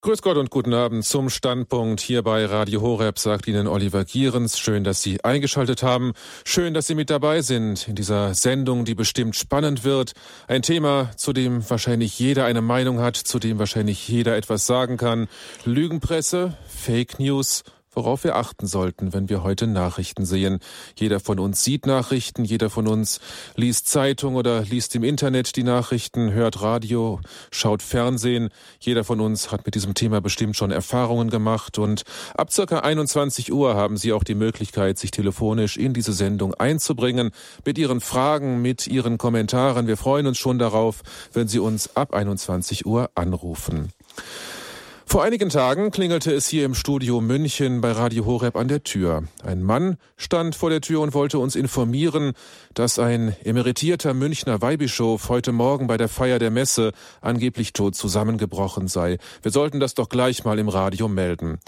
Grüß Gott und guten Abend zum Standpunkt hier bei Radio Horeb, sagt Ihnen Oliver Gierens. Schön, dass Sie eingeschaltet haben. Schön, dass Sie mit dabei sind in dieser Sendung, die bestimmt spannend wird. Ein Thema, zu dem wahrscheinlich jeder eine Meinung hat, zu dem wahrscheinlich jeder etwas sagen kann. Lügenpresse, Fake News worauf wir achten sollten, wenn wir heute Nachrichten sehen. Jeder von uns sieht Nachrichten, jeder von uns liest Zeitung oder liest im Internet die Nachrichten, hört Radio, schaut Fernsehen. Jeder von uns hat mit diesem Thema bestimmt schon Erfahrungen gemacht und ab circa 21 Uhr haben Sie auch die Möglichkeit, sich telefonisch in diese Sendung einzubringen mit Ihren Fragen, mit Ihren Kommentaren. Wir freuen uns schon darauf, wenn Sie uns ab 21 Uhr anrufen. Vor einigen Tagen klingelte es hier im Studio München bei Radio Horeb an der Tür. Ein Mann stand vor der Tür und wollte uns informieren, dass ein emeritierter Münchner Weihbischof heute Morgen bei der Feier der Messe angeblich tot zusammengebrochen sei. Wir sollten das doch gleich mal im Radio melden.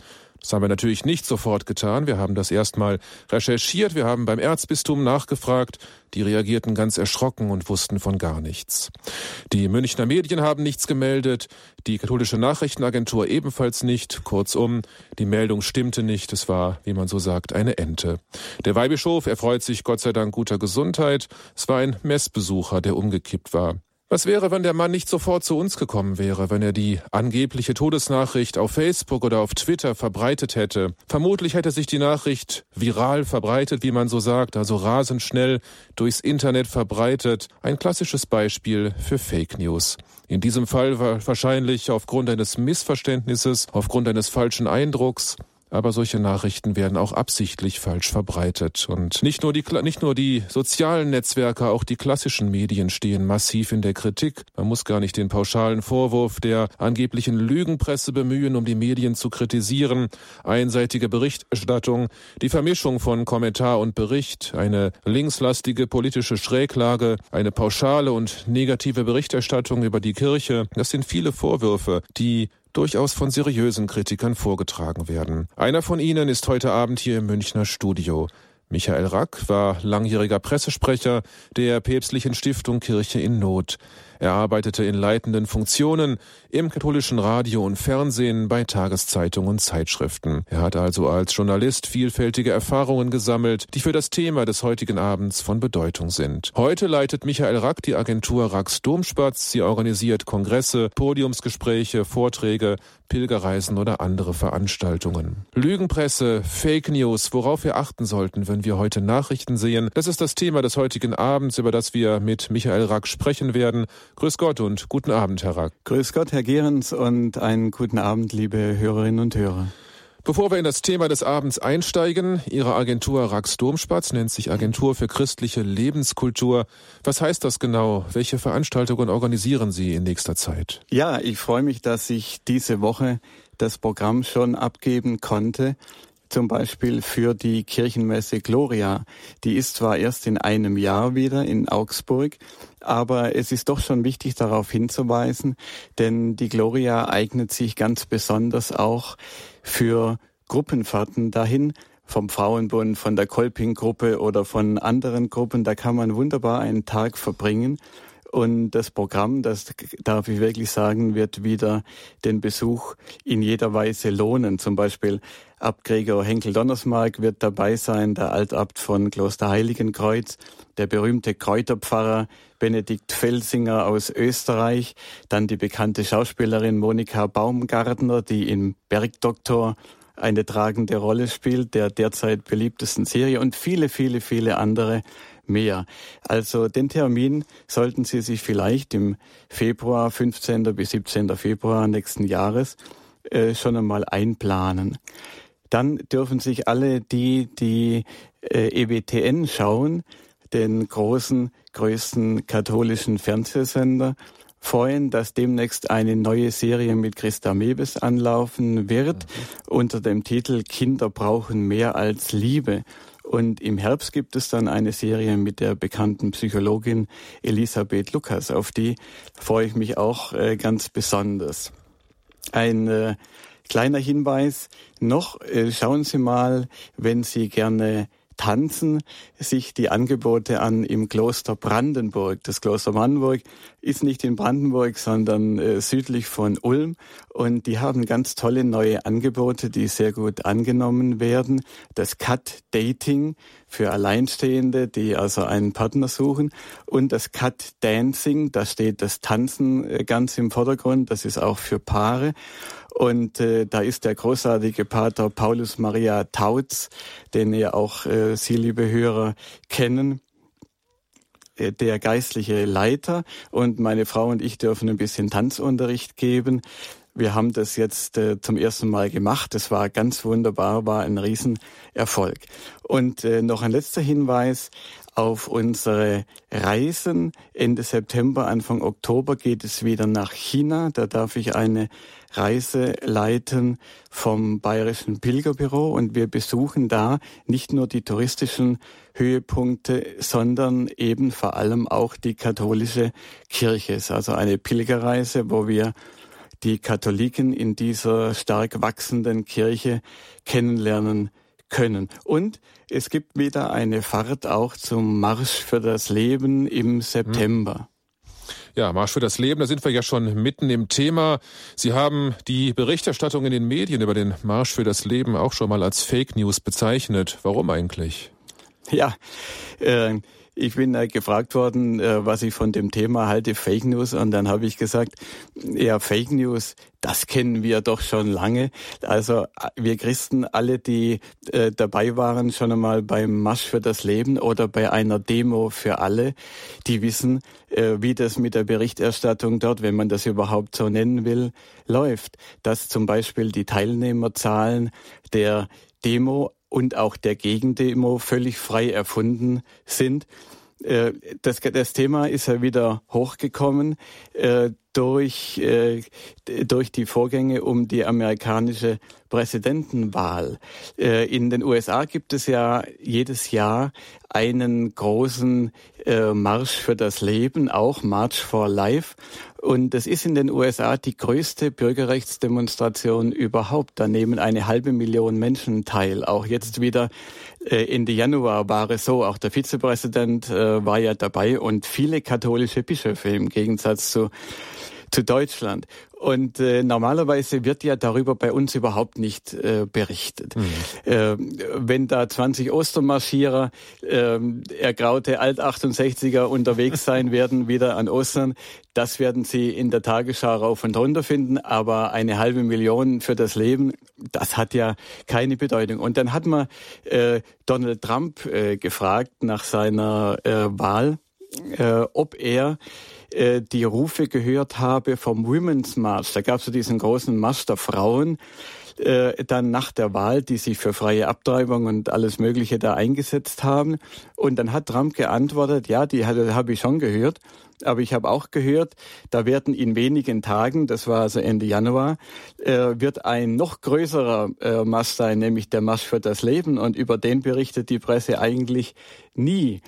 Das haben wir natürlich nicht sofort getan. Wir haben das erstmal recherchiert. Wir haben beim Erzbistum nachgefragt. Die reagierten ganz erschrocken und wussten von gar nichts. Die Münchner Medien haben nichts gemeldet. Die katholische Nachrichtenagentur ebenfalls nicht. Kurzum, die Meldung stimmte nicht. Es war, wie man so sagt, eine Ente. Der Weihbischof erfreut sich Gott sei Dank guter Gesundheit. Es war ein Messbesucher, der umgekippt war. Was wäre, wenn der Mann nicht sofort zu uns gekommen wäre, wenn er die angebliche Todesnachricht auf Facebook oder auf Twitter verbreitet hätte? Vermutlich hätte sich die Nachricht viral verbreitet, wie man so sagt, also rasend schnell durchs Internet verbreitet. Ein klassisches Beispiel für Fake News. In diesem Fall war wahrscheinlich aufgrund eines Missverständnisses, aufgrund eines falschen Eindrucks, aber solche Nachrichten werden auch absichtlich falsch verbreitet. Und nicht nur die, nicht nur die sozialen Netzwerke, auch die klassischen Medien stehen massiv in der Kritik. Man muss gar nicht den pauschalen Vorwurf der angeblichen Lügenpresse bemühen, um die Medien zu kritisieren. Einseitige Berichterstattung, die Vermischung von Kommentar und Bericht, eine linkslastige politische Schräglage, eine pauschale und negative Berichterstattung über die Kirche, das sind viele Vorwürfe, die durchaus von seriösen Kritikern vorgetragen werden. Einer von ihnen ist heute Abend hier im Münchner Studio. Michael Rack war langjähriger Pressesprecher der Päpstlichen Stiftung Kirche in Not. Er arbeitete in leitenden Funktionen im katholischen Radio und Fernsehen, bei Tageszeitungen und Zeitschriften. Er hat also als Journalist vielfältige Erfahrungen gesammelt, die für das Thema des heutigen Abends von Bedeutung sind. Heute leitet Michael Rack die Agentur Racks Domspatz. Sie organisiert Kongresse, Podiumsgespräche, Vorträge, Pilgerreisen oder andere Veranstaltungen. Lügenpresse, Fake News, worauf wir achten sollten, wenn wir heute Nachrichten sehen, das ist das Thema des heutigen Abends, über das wir mit Michael Rack sprechen werden. Grüß Gott und guten Abend, Herr Rack. Grüß Gott, Herr Gehrens, und einen guten Abend, liebe Hörerinnen und Hörer. Bevor wir in das Thema des Abends einsteigen, Ihre Agentur Rax Domspatz nennt sich Agentur für christliche Lebenskultur. Was heißt das genau? Welche Veranstaltungen organisieren Sie in nächster Zeit? Ja, ich freue mich, dass ich diese Woche das Programm schon abgeben konnte zum Beispiel für die Kirchenmesse Gloria. Die ist zwar erst in einem Jahr wieder in Augsburg, aber es ist doch schon wichtig darauf hinzuweisen, denn die Gloria eignet sich ganz besonders auch für Gruppenfahrten dahin, vom Frauenbund, von der Kolping-Gruppe oder von anderen Gruppen. Da kann man wunderbar einen Tag verbringen. Und das Programm, das darf ich wirklich sagen, wird wieder den Besuch in jeder Weise lohnen. Zum Beispiel Abt Gregor Henkel-Donnersmark wird dabei sein, der Altabt von Kloster Heiligenkreuz, der berühmte Kräuterpfarrer Benedikt Felsinger aus Österreich, dann die bekannte Schauspielerin Monika Baumgartner, die im Bergdoktor eine tragende Rolle spielt, der derzeit beliebtesten Serie und viele, viele, viele andere mehr. Also den Termin sollten Sie sich vielleicht im Februar, 15. bis 17. Februar nächsten Jahres äh, schon einmal einplanen. Dann dürfen sich alle die, die äh, EWTN schauen, den großen, größten katholischen Fernsehsender, freuen, dass demnächst eine neue Serie mit Christa Mebes anlaufen wird mhm. unter dem Titel Kinder brauchen mehr als Liebe. Und im Herbst gibt es dann eine Serie mit der bekannten Psychologin Elisabeth Lukas. Auf die freue ich mich auch äh, ganz besonders. Ein äh, kleiner Hinweis noch, äh, schauen Sie mal, wenn Sie gerne Tanzen sich die Angebote an im Kloster Brandenburg. Das Kloster Brandenburg ist nicht in Brandenburg, sondern äh, südlich von Ulm. Und die haben ganz tolle neue Angebote, die sehr gut angenommen werden. Das Cut Dating für Alleinstehende, die also einen Partner suchen. Und das Cut Dancing, da steht das Tanzen äh, ganz im Vordergrund. Das ist auch für Paare. Und äh, da ist der großartige Pater Paulus Maria Tautz, den ihr auch äh, Sie, liebe Hörer, kennen äh, der geistliche Leiter und meine Frau und ich dürfen ein bisschen Tanzunterricht geben. Wir haben das jetzt äh, zum ersten Mal gemacht. Das war ganz wunderbar, war ein Riesenerfolg. Und äh, noch ein letzter Hinweis auf unsere Reisen. Ende September, Anfang Oktober geht es wieder nach China. Da darf ich eine Reise leiten vom Bayerischen Pilgerbüro und wir besuchen da nicht nur die touristischen Höhepunkte, sondern eben vor allem auch die katholische Kirche. Es ist also eine Pilgerreise, wo wir die Katholiken in dieser stark wachsenden Kirche kennenlernen können. Und es gibt wieder eine Fahrt auch zum Marsch für das Leben im September. Ja, Marsch für das Leben, da sind wir ja schon mitten im Thema. Sie haben die Berichterstattung in den Medien über den Marsch für das Leben auch schon mal als Fake News bezeichnet. Warum eigentlich? Ja, äh, ich bin äh, gefragt worden, äh, was ich von dem Thema halte, Fake News. Und dann habe ich gesagt, ja, Fake News, das kennen wir doch schon lange. Also äh, wir Christen, alle, die äh, dabei waren, schon einmal beim Marsch für das Leben oder bei einer Demo für alle, die wissen, äh, wie das mit der Berichterstattung dort, wenn man das überhaupt so nennen will, läuft. Dass zum Beispiel die Teilnehmerzahlen der Demo und auch der Gegendemo völlig frei erfunden sind. Äh, das, das Thema ist ja wieder hochgekommen äh, durch, äh, durch die Vorgänge um die amerikanische Präsidentenwahl. In den USA gibt es ja jedes Jahr einen großen Marsch für das Leben, auch March for Life. Und das ist in den USA die größte Bürgerrechtsdemonstration überhaupt. Da nehmen eine halbe Million Menschen teil. Auch jetzt wieder äh, Ende Januar war es so, auch der Vizepräsident äh, war ja dabei und viele katholische Bischöfe im Gegensatz zu zu Deutschland. Und äh, normalerweise wird ja darüber bei uns überhaupt nicht äh, berichtet. Mhm. Äh, wenn da 20 Ostermarschierer, äh, ergraute Alt-68er unterwegs sein werden, wieder an Ostern, das werden Sie in der Tagesschau rauf und runter finden. Aber eine halbe Million für das Leben, das hat ja keine Bedeutung. Und dann hat man äh, Donald Trump äh, gefragt nach seiner äh, Wahl, äh, ob er äh, die Rufe gehört habe vom Women's March. Da gab es so diesen großen Marsch der Frauen äh, dann nach der Wahl, die sich für freie Abtreibung und alles Mögliche da eingesetzt haben. Und dann hat Trump geantwortet, ja, die habe ich schon gehört. Aber ich habe auch gehört, da werden in wenigen Tagen, das war also Ende Januar, äh, wird ein noch größerer äh, sein, nämlich der Marsch für das Leben. Und über den berichtet die Presse eigentlich nie.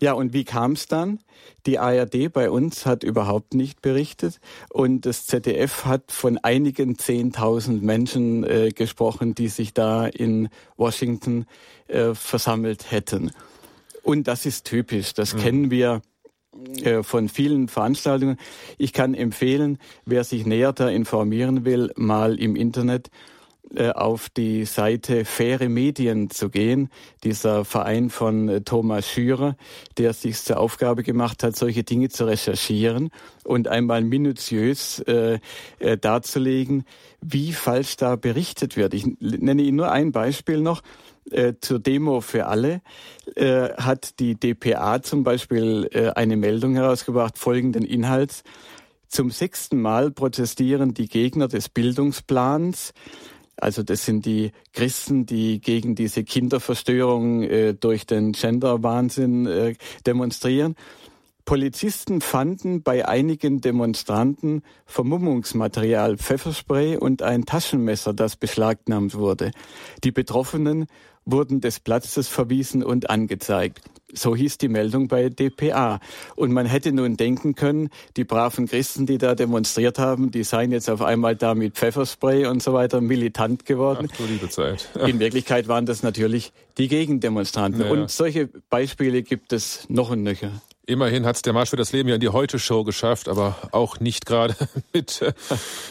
Ja, und wie kam es dann? Die ARD bei uns hat überhaupt nicht berichtet und das ZDF hat von einigen Zehntausend Menschen äh, gesprochen, die sich da in Washington äh, versammelt hätten. Und das ist typisch, das mhm. kennen wir äh, von vielen Veranstaltungen. Ich kann empfehlen, wer sich näher da informieren will, mal im Internet auf die Seite Faire Medien zu gehen, dieser Verein von äh, Thomas Schürer, der sich zur Aufgabe gemacht hat, solche Dinge zu recherchieren und einmal minutiös äh, äh, darzulegen, wie falsch da berichtet wird. Ich nenne Ihnen nur ein Beispiel noch. Äh, zur Demo für alle äh, hat die DPA zum Beispiel äh, eine Meldung herausgebracht folgenden Inhalts. Zum sechsten Mal protestieren die Gegner des Bildungsplans also das sind die Christen, die gegen diese Kinderverstörung äh, durch den Gender-Wahnsinn äh, demonstrieren. Polizisten fanden bei einigen Demonstranten Vermummungsmaterial, Pfefferspray und ein Taschenmesser, das beschlagnahmt wurde. Die Betroffenen wurden des Platzes verwiesen und angezeigt. So hieß die Meldung bei dpa. Und man hätte nun denken können, die braven Christen, die da demonstriert haben, die seien jetzt auf einmal da mit Pfefferspray und so weiter militant geworden. Ach, du liebe Zeit. In Wirklichkeit waren das natürlich die Gegendemonstranten. Ja. Und solche Beispiele gibt es noch und nöcher. Immerhin hat es der Marsch für das Leben ja in die Heute-Show geschafft, aber auch nicht gerade mit, äh,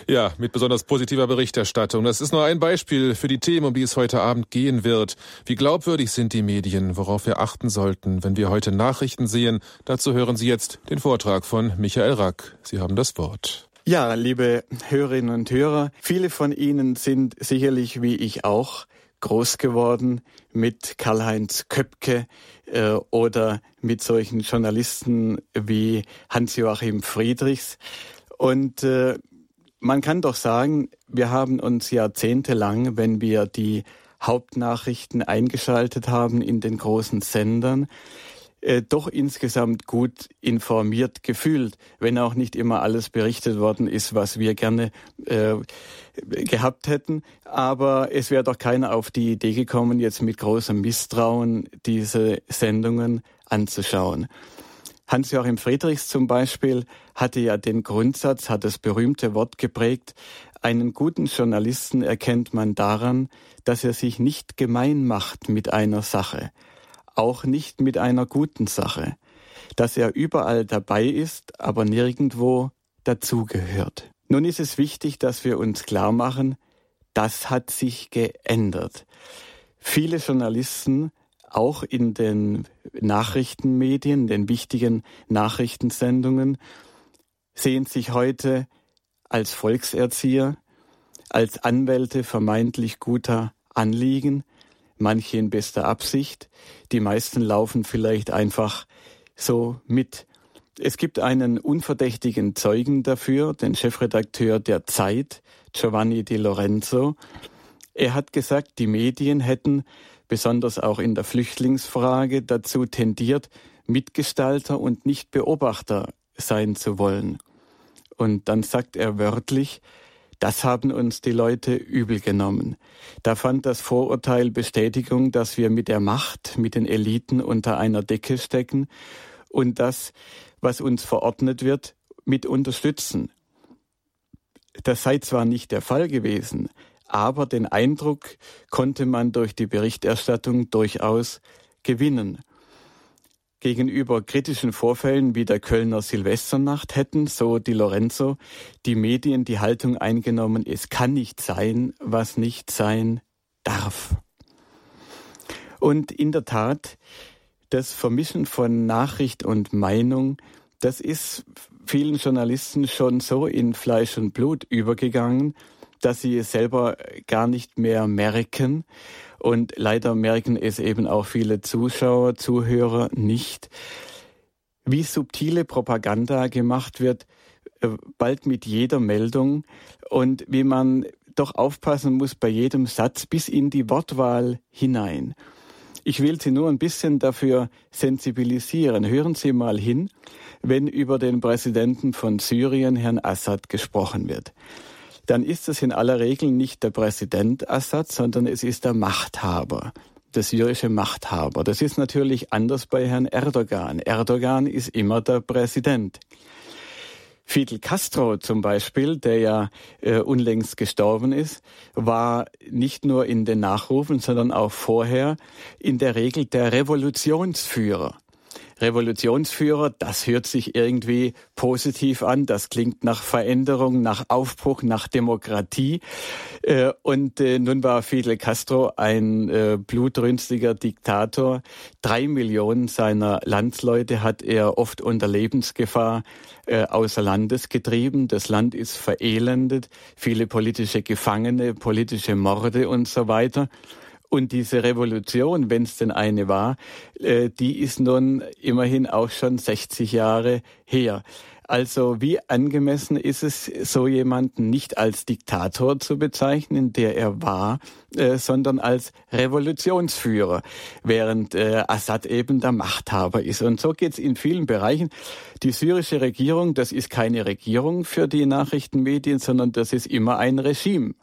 ja, mit besonders positiver Berichterstattung. Das ist nur ein Beispiel für die Themen, um die es heute Abend gehen wird. Wie glaubwürdig sind die Medien, worauf wir achten sollten, wenn wir heute Nachrichten sehen? Dazu hören Sie jetzt den Vortrag von Michael Rack. Sie haben das Wort. Ja, liebe Hörerinnen und Hörer, viele von Ihnen sind sicherlich wie ich auch groß geworden mit Karl-Heinz Köpke äh, oder mit solchen Journalisten wie Hans-Joachim Friedrichs. Und äh, man kann doch sagen, wir haben uns jahrzehntelang, wenn wir die Hauptnachrichten eingeschaltet haben in den großen Sendern, äh, doch insgesamt gut informiert gefühlt, wenn auch nicht immer alles berichtet worden ist, was wir gerne äh, gehabt hätten. Aber es wäre doch keiner auf die Idee gekommen, jetzt mit großem Misstrauen diese Sendungen anzuschauen. Hans-Joachim Friedrichs zum Beispiel hatte ja den Grundsatz, hat das berühmte Wort geprägt, einen guten Journalisten erkennt man daran, dass er sich nicht gemein macht mit einer Sache, auch nicht mit einer guten Sache, dass er überall dabei ist, aber nirgendwo dazugehört. Nun ist es wichtig, dass wir uns klar machen, das hat sich geändert. Viele Journalisten, auch in den Nachrichtenmedien, den wichtigen Nachrichtensendungen, sehen sich heute als Volkserzieher, als Anwälte vermeintlich guter Anliegen, manche in bester Absicht, die meisten laufen vielleicht einfach so mit. Es gibt einen unverdächtigen Zeugen dafür, den Chefredakteur der Zeit, Giovanni Di Lorenzo. Er hat gesagt, die Medien hätten, besonders auch in der Flüchtlingsfrage, dazu tendiert, Mitgestalter und nicht Beobachter sein zu wollen. Und dann sagt er wörtlich, das haben uns die Leute übel genommen. Da fand das Vorurteil Bestätigung, dass wir mit der Macht, mit den Eliten unter einer Decke stecken und das, was uns verordnet wird, mit unterstützen. Das sei zwar nicht der Fall gewesen, aber den Eindruck konnte man durch die Berichterstattung durchaus gewinnen. Gegenüber kritischen Vorfällen wie der Kölner Silvesternacht hätten, so Di Lorenzo, die Medien die Haltung eingenommen, es kann nicht sein, was nicht sein darf. Und in der Tat, das Vermischen von Nachricht und Meinung, das ist vielen Journalisten schon so in Fleisch und Blut übergegangen, dass sie es selber gar nicht mehr merken. Und leider merken es eben auch viele Zuschauer, Zuhörer nicht, wie subtile Propaganda gemacht wird, äh, bald mit jeder Meldung und wie man doch aufpassen muss bei jedem Satz bis in die Wortwahl hinein. Ich will Sie nur ein bisschen dafür sensibilisieren. Hören Sie mal hin, wenn über den Präsidenten von Syrien, Herrn Assad, gesprochen wird dann ist es in aller Regel nicht der Präsident Assad, sondern es ist der Machthaber der syrische Machthaber. Das ist natürlich anders bei Herrn Erdogan. Erdogan ist immer der Präsident. Fidel Castro zum Beispiel, der ja äh, unlängst gestorben ist, war nicht nur in den Nachrufen, sondern auch vorher in der Regel der Revolutionsführer. Revolutionsführer, das hört sich irgendwie positiv an, das klingt nach Veränderung, nach Aufbruch, nach Demokratie. Äh, und äh, nun war Fidel Castro ein äh, blutrünstiger Diktator. Drei Millionen seiner Landsleute hat er oft unter Lebensgefahr außer Landes getrieben. Das Land ist verelendet, viele politische Gefangene, politische Morde und so weiter. Und diese Revolution, wenn es denn eine war, äh, die ist nun immerhin auch schon 60 Jahre her. Also wie angemessen ist es, so jemanden nicht als Diktator zu bezeichnen, der er war, äh, sondern als Revolutionsführer, während äh, Assad eben der Machthaber ist. Und so geht es in vielen Bereichen. Die syrische Regierung, das ist keine Regierung für die Nachrichtenmedien, sondern das ist immer ein Regime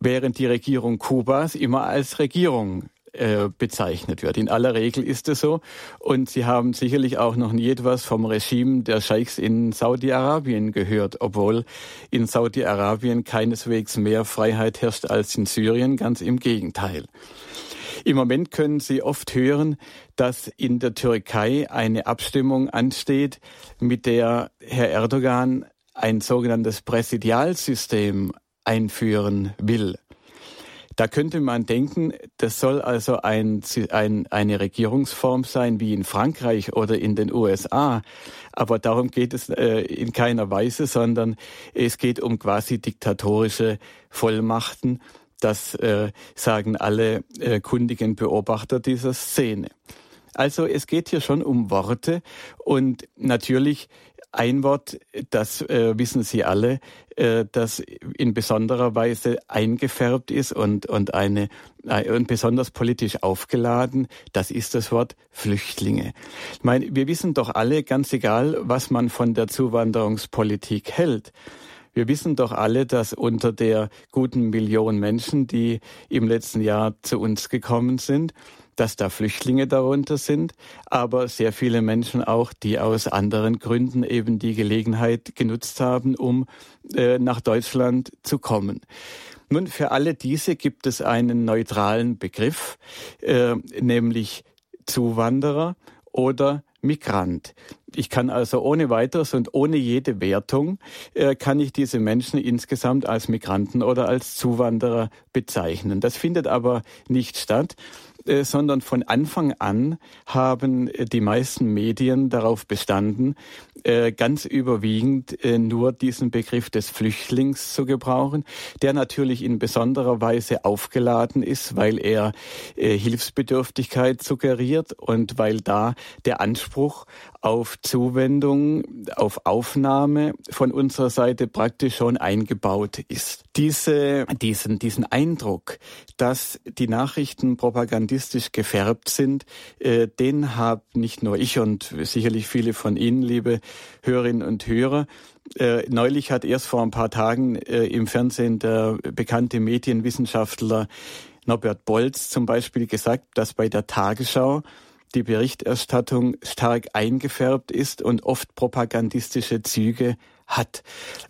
während die Regierung Kubas immer als Regierung äh, bezeichnet wird. In aller Regel ist es so. Und Sie haben sicherlich auch noch nie etwas vom Regime der Scheichs in Saudi-Arabien gehört, obwohl in Saudi-Arabien keineswegs mehr Freiheit herrscht als in Syrien, ganz im Gegenteil. Im Moment können Sie oft hören, dass in der Türkei eine Abstimmung ansteht, mit der Herr Erdogan ein sogenanntes Präsidialsystem einführen will. Da könnte man denken, das soll also ein, ein, eine Regierungsform sein wie in Frankreich oder in den USA. Aber darum geht es äh, in keiner Weise, sondern es geht um quasi diktatorische Vollmachten. Das äh, sagen alle äh, kundigen Beobachter dieser Szene. Also es geht hier schon um Worte und natürlich ein Wort, das äh, wissen Sie alle, äh, das in besonderer Weise eingefärbt ist und, und, eine, äh, und besonders politisch aufgeladen, das ist das Wort Flüchtlinge. Ich meine, wir wissen doch alle, ganz egal, was man von der Zuwanderungspolitik hält, wir wissen doch alle, dass unter der guten Million Menschen, die im letzten Jahr zu uns gekommen sind, dass da Flüchtlinge darunter sind, aber sehr viele Menschen auch, die aus anderen Gründen eben die Gelegenheit genutzt haben, um äh, nach Deutschland zu kommen. Nun, für alle diese gibt es einen neutralen Begriff, äh, nämlich Zuwanderer oder Migrant. Ich kann also ohne weiteres und ohne jede Wertung äh, kann ich diese Menschen insgesamt als Migranten oder als Zuwanderer bezeichnen. Das findet aber nicht statt. Äh, sondern von Anfang an haben äh, die meisten Medien darauf bestanden, äh, ganz überwiegend nur diesen Begriff des Flüchtlings zu gebrauchen, der natürlich in besonderer Weise aufgeladen ist, weil er Hilfsbedürftigkeit suggeriert und weil da der Anspruch auf Zuwendung, auf Aufnahme von unserer Seite praktisch schon eingebaut ist. Diese, diesen, diesen Eindruck, dass die Nachrichten propagandistisch gefärbt sind, äh, den habe nicht nur ich und sicherlich viele von Ihnen, liebe Hörerinnen und Hörer, äh, neulich hat erst vor ein paar Tagen äh, im Fernsehen der bekannte Medienwissenschaftler Norbert Bolz zum Beispiel gesagt, dass bei der Tagesschau die Berichterstattung stark eingefärbt ist und oft propagandistische Züge hat.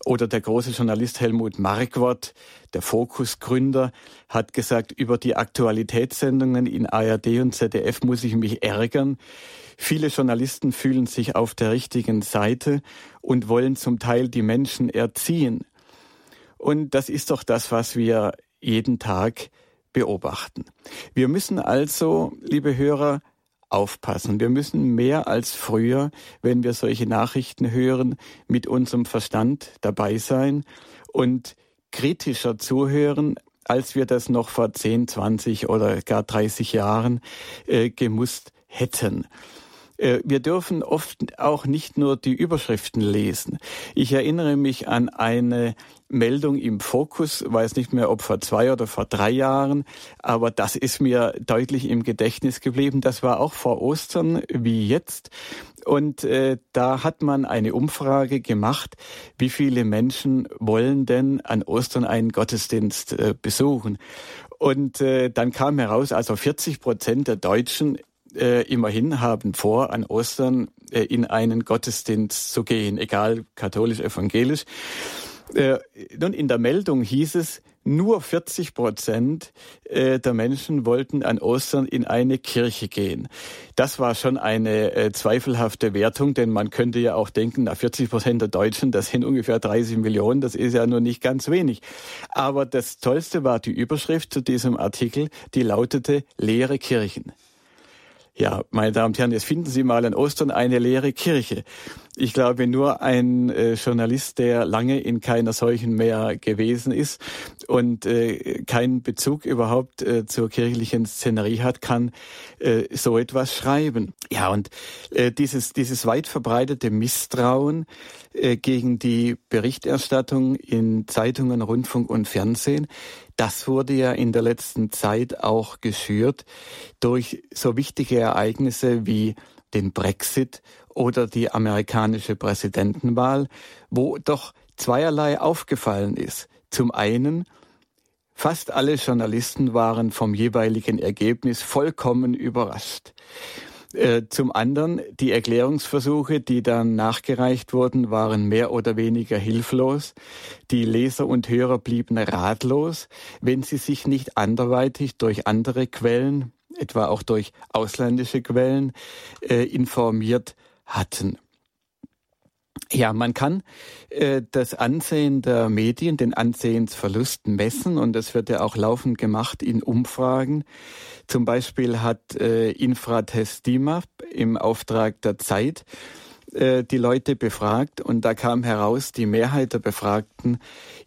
Oder der große Journalist Helmut Markwort, der Fokus-Gründer, hat gesagt, über die Aktualitätssendungen in ARD und ZDF muss ich mich ärgern. Viele Journalisten fühlen sich auf der richtigen Seite und wollen zum Teil die Menschen erziehen. Und das ist doch das, was wir jeden Tag beobachten. Wir müssen also, liebe Hörer, aufpassen. Wir müssen mehr als früher, wenn wir solche Nachrichten hören, mit unserem Verstand dabei sein und kritischer zuhören, als wir das noch vor 10, 20 oder gar 30 Jahren äh, gemusst hätten. Äh, wir dürfen oft auch nicht nur die Überschriften lesen. Ich erinnere mich an eine Meldung im Fokus, weiß nicht mehr, ob vor zwei oder vor drei Jahren, aber das ist mir deutlich im Gedächtnis geblieben. Das war auch vor Ostern wie jetzt. Und äh, da hat man eine Umfrage gemacht, wie viele Menschen wollen denn an Ostern einen Gottesdienst äh, besuchen. Und äh, dann kam heraus, also 40 Prozent der Deutschen äh, immerhin haben vor, an Ostern äh, in einen Gottesdienst zu gehen, egal katholisch, evangelisch. Äh, nun, in der Meldung hieß es, nur 40 Prozent äh, der Menschen wollten an Ostern in eine Kirche gehen. Das war schon eine äh, zweifelhafte Wertung, denn man könnte ja auch denken, na 40 Prozent der Deutschen, das sind ungefähr 30 Millionen, das ist ja nur nicht ganz wenig. Aber das Tollste war die Überschrift zu diesem Artikel, die lautete leere Kirchen. Ja, meine Damen und Herren, jetzt finden Sie mal an Ostern eine leere Kirche. Ich glaube, nur ein äh, Journalist, der lange in keiner solchen mehr gewesen ist und äh, keinen Bezug überhaupt äh, zur kirchlichen Szenerie hat, kann äh, so etwas schreiben. Ja, und äh, dieses, dieses weit verbreitete Misstrauen äh, gegen die Berichterstattung in Zeitungen, Rundfunk und Fernsehen, das wurde ja in der letzten Zeit auch geschürt durch so wichtige Ereignisse wie den Brexit oder die amerikanische Präsidentenwahl, wo doch zweierlei aufgefallen ist. Zum einen, fast alle Journalisten waren vom jeweiligen Ergebnis vollkommen überrascht. Äh, zum anderen, die Erklärungsversuche, die dann nachgereicht wurden, waren mehr oder weniger hilflos. Die Leser und Hörer blieben ratlos, wenn sie sich nicht anderweitig durch andere Quellen, etwa auch durch ausländische Quellen, äh, informiert hatten. Ja, man kann äh, das Ansehen der Medien, den Ansehensverlust messen und das wird ja auch laufend gemacht in Umfragen. Zum Beispiel hat äh, Infratest DIMAP im Auftrag der Zeit äh, die Leute befragt und da kam heraus, die Mehrheit der Befragten,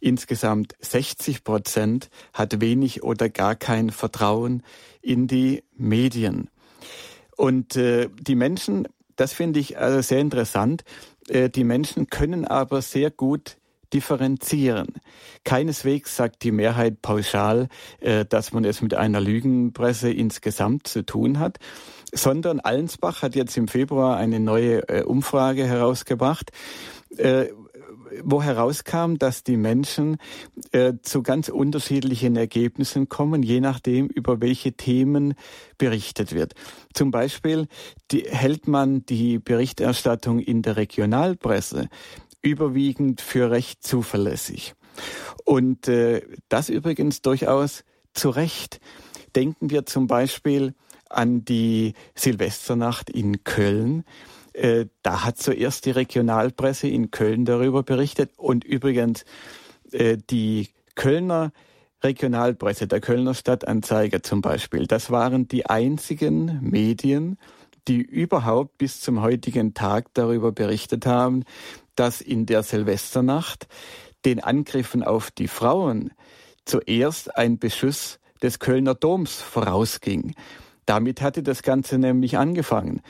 insgesamt 60 Prozent, hat wenig oder gar kein Vertrauen in die Medien. Und äh, die Menschen das finde ich also sehr interessant. Äh, die Menschen können aber sehr gut differenzieren. Keineswegs sagt die Mehrheit pauschal, äh, dass man es mit einer Lügenpresse insgesamt zu tun hat, sondern Allensbach hat jetzt im Februar eine neue Umfrage herausgebracht, wo herauskam, dass die Menschen äh, zu ganz unterschiedlichen Ergebnissen kommen, je nachdem, über welche Themen berichtet wird. Zum Beispiel die, hält man die Berichterstattung in der Regionalpresse überwiegend für recht zuverlässig. Und äh, das übrigens durchaus zu Recht. Denken wir zum Beispiel an die Silvesternacht in Köln. Äh, da hat zuerst die Regionalpresse in Köln darüber berichtet und übrigens äh, die Kölner Regionalpresse, der Kölner Stadtanzeiger zum Beispiel, das waren die einzigen Medien, die überhaupt bis zum heutigen Tag darüber berichtet haben, dass in der Silvesternacht den Angriffen auf die Frauen zuerst ein Beschuss des Kölner Doms vorausging. Damit hatte das Ganze nämlich angefangen.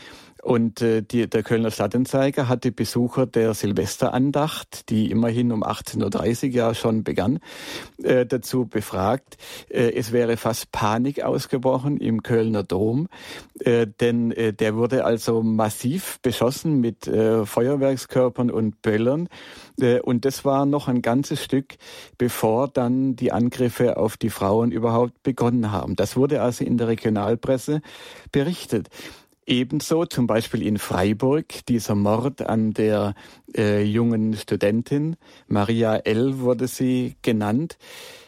Und äh, die, der Kölner Stadtanzeiger hatte Besucher der Silvesterandacht, die immerhin um 18.30 Uhr ja schon begann, äh, dazu befragt. Äh, es wäre fast Panik ausgebrochen im Kölner Dom, äh, denn äh, der wurde also massiv beschossen mit äh, Feuerwerkskörpern und Böllern. Äh, und das war noch ein ganzes Stück, bevor dann die Angriffe auf die Frauen überhaupt begonnen haben. Das wurde also in der Regionalpresse berichtet. Ebenso zum Beispiel in Freiburg dieser Mord an der äh, jungen Studentin, Maria L. wurde sie genannt.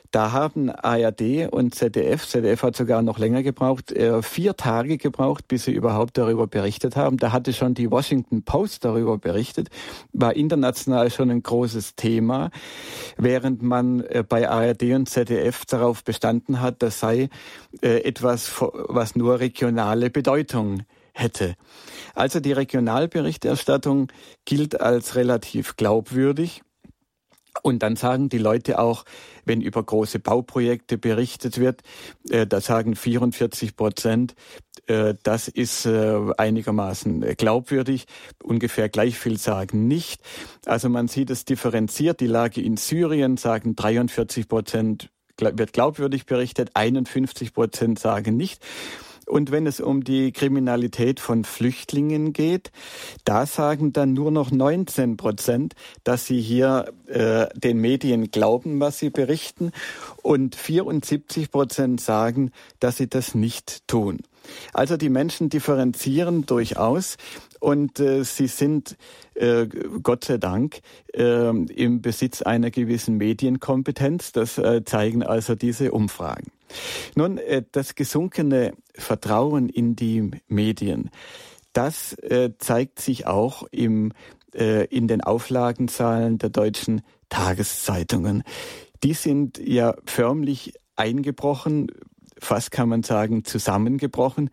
Da haben ARD und ZDF, ZDF hat sogar noch länger gebraucht, äh, vier Tage gebraucht, bis sie überhaupt darüber berichtet haben. Da hatte schon die Washington Post darüber berichtet, war international schon ein großes Thema, während man äh, bei ARD und ZDF darauf bestanden hat, das sei äh, etwas, was nur regionale Bedeutung hätte. Also die Regionalberichterstattung gilt als relativ glaubwürdig. Und dann sagen die Leute auch, wenn über große Bauprojekte berichtet wird, äh, da sagen 44 Prozent, äh, das ist äh, einigermaßen glaubwürdig. Ungefähr gleich viel sagen nicht. Also man sieht es differenziert. Die Lage in Syrien sagen 43 Prozent wird glaubwürdig berichtet, 51 Prozent sagen nicht. Und wenn es um die Kriminalität von Flüchtlingen geht, da sagen dann nur noch 19 Prozent, dass sie hier äh, den Medien glauben, was sie berichten. Und 74 Prozent sagen, dass sie das nicht tun. Also die Menschen differenzieren durchaus und äh, sie sind äh, Gott sei Dank äh, im Besitz einer gewissen Medienkompetenz. Das äh, zeigen also diese Umfragen. Nun, äh, das gesunkene Vertrauen in die Medien, das äh, zeigt sich auch im, äh, in den Auflagenzahlen der deutschen Tageszeitungen. Die sind ja förmlich eingebrochen, fast kann man sagen zusammengebrochen.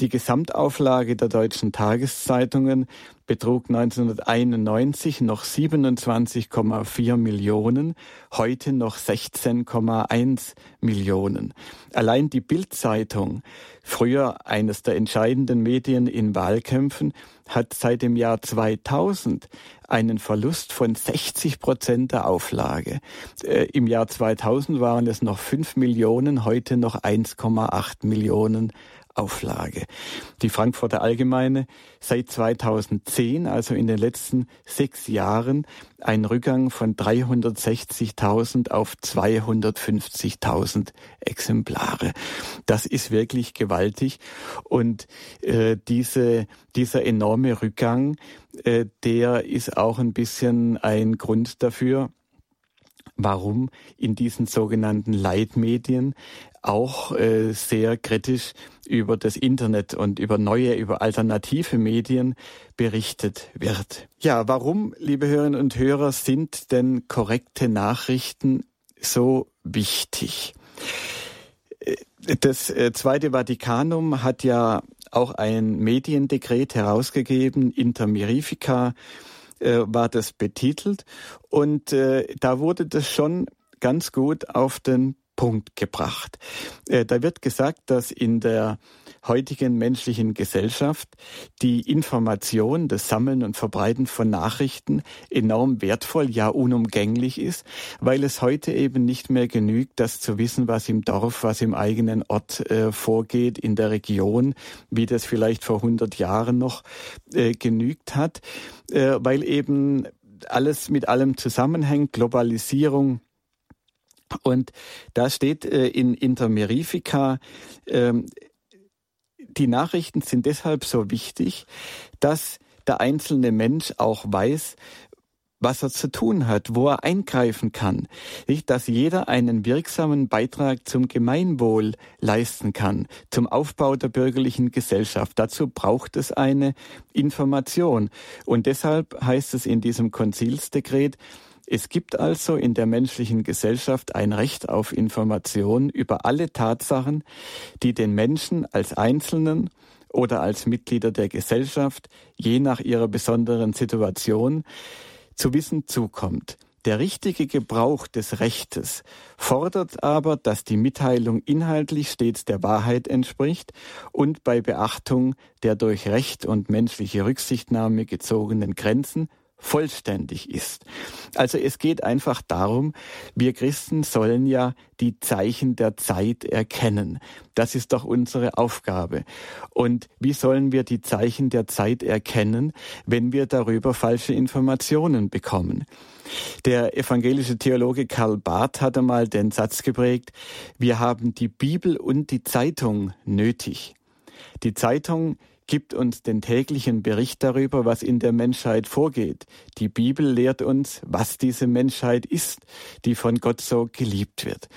Die Gesamtauflage der deutschen Tageszeitungen betrug 1991 noch 27,4 Millionen, heute noch 16,1 Millionen. Allein die Bildzeitung, früher eines der entscheidenden Medien in Wahlkämpfen, hat seit dem Jahr 2000 einen Verlust von 60 Prozent der Auflage. Äh, Im Jahr 2000 waren es noch 5 Millionen, heute noch 1,8 Millionen Auflage. Die Frankfurter Allgemeine seit 2010, also in den letzten sechs Jahren, ein Rückgang von 360.000 auf 250.000 Exemplare. Das ist wirklich gewaltig. Und äh, diese, dieser enorme Rückgang, äh, der ist auch ein bisschen ein Grund dafür, warum in diesen sogenannten Leitmedien auch äh, sehr kritisch über das Internet und über neue, über alternative Medien berichtet wird. Ja, warum, liebe Hörerinnen und Hörer, sind denn korrekte Nachrichten so wichtig? Äh, das äh, Zweite Vatikanum hat ja auch ein Mediendekret herausgegeben, Inter Mirifica äh, war das betitelt und äh, da wurde das schon ganz gut auf den Punkt gebracht. Äh, da wird gesagt, dass in der heutigen menschlichen Gesellschaft die Information, das Sammeln und Verbreiten von Nachrichten enorm wertvoll, ja unumgänglich ist, weil es heute eben nicht mehr genügt, das zu wissen, was im Dorf, was im eigenen Ort äh, vorgeht, in der Region, wie das vielleicht vor 100 Jahren noch äh, genügt hat, äh, weil eben alles mit allem zusammenhängt, Globalisierung, und da steht äh, in Intermerifica, ähm, die Nachrichten sind deshalb so wichtig, dass der einzelne Mensch auch weiß, was er zu tun hat, wo er eingreifen kann, nicht, dass jeder einen wirksamen Beitrag zum Gemeinwohl leisten kann, zum Aufbau der bürgerlichen Gesellschaft. Dazu braucht es eine Information. Und deshalb heißt es in diesem Konzilsdekret, es gibt also in der menschlichen Gesellschaft ein Recht auf Information über alle Tatsachen, die den Menschen als Einzelnen oder als Mitglieder der Gesellschaft, je nach ihrer besonderen Situation, zu wissen zukommt. Der richtige Gebrauch des Rechtes fordert aber, dass die Mitteilung inhaltlich stets der Wahrheit entspricht und bei Beachtung der durch Recht und menschliche Rücksichtnahme gezogenen Grenzen vollständig ist. Also es geht einfach darum, wir Christen sollen ja die Zeichen der Zeit erkennen. Das ist doch unsere Aufgabe. Und wie sollen wir die Zeichen der Zeit erkennen, wenn wir darüber falsche Informationen bekommen? Der evangelische Theologe Karl Barth hat einmal den Satz geprägt, wir haben die Bibel und die Zeitung nötig. Die Zeitung gibt uns den täglichen Bericht darüber, was in der Menschheit vorgeht. Die Bibel lehrt uns, was diese Menschheit ist, die von Gott so geliebt wird.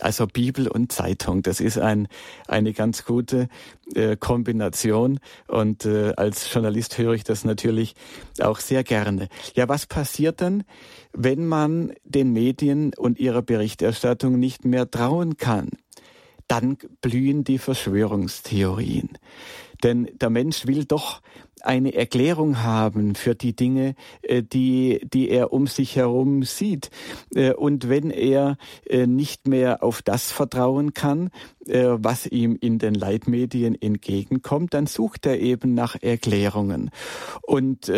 Also Bibel und Zeitung, das ist ein, eine ganz gute äh, Kombination und äh, als Journalist höre ich das natürlich auch sehr gerne. Ja, was passiert dann, wenn man den Medien und ihrer Berichterstattung nicht mehr trauen kann? Dann blühen die Verschwörungstheorien. Denn der Mensch will doch eine Erklärung haben für die Dinge, äh, die, die er um sich herum sieht. Äh, und wenn er äh, nicht mehr auf das vertrauen kann, was ihm in den Leitmedien entgegenkommt, dann sucht er eben nach Erklärungen und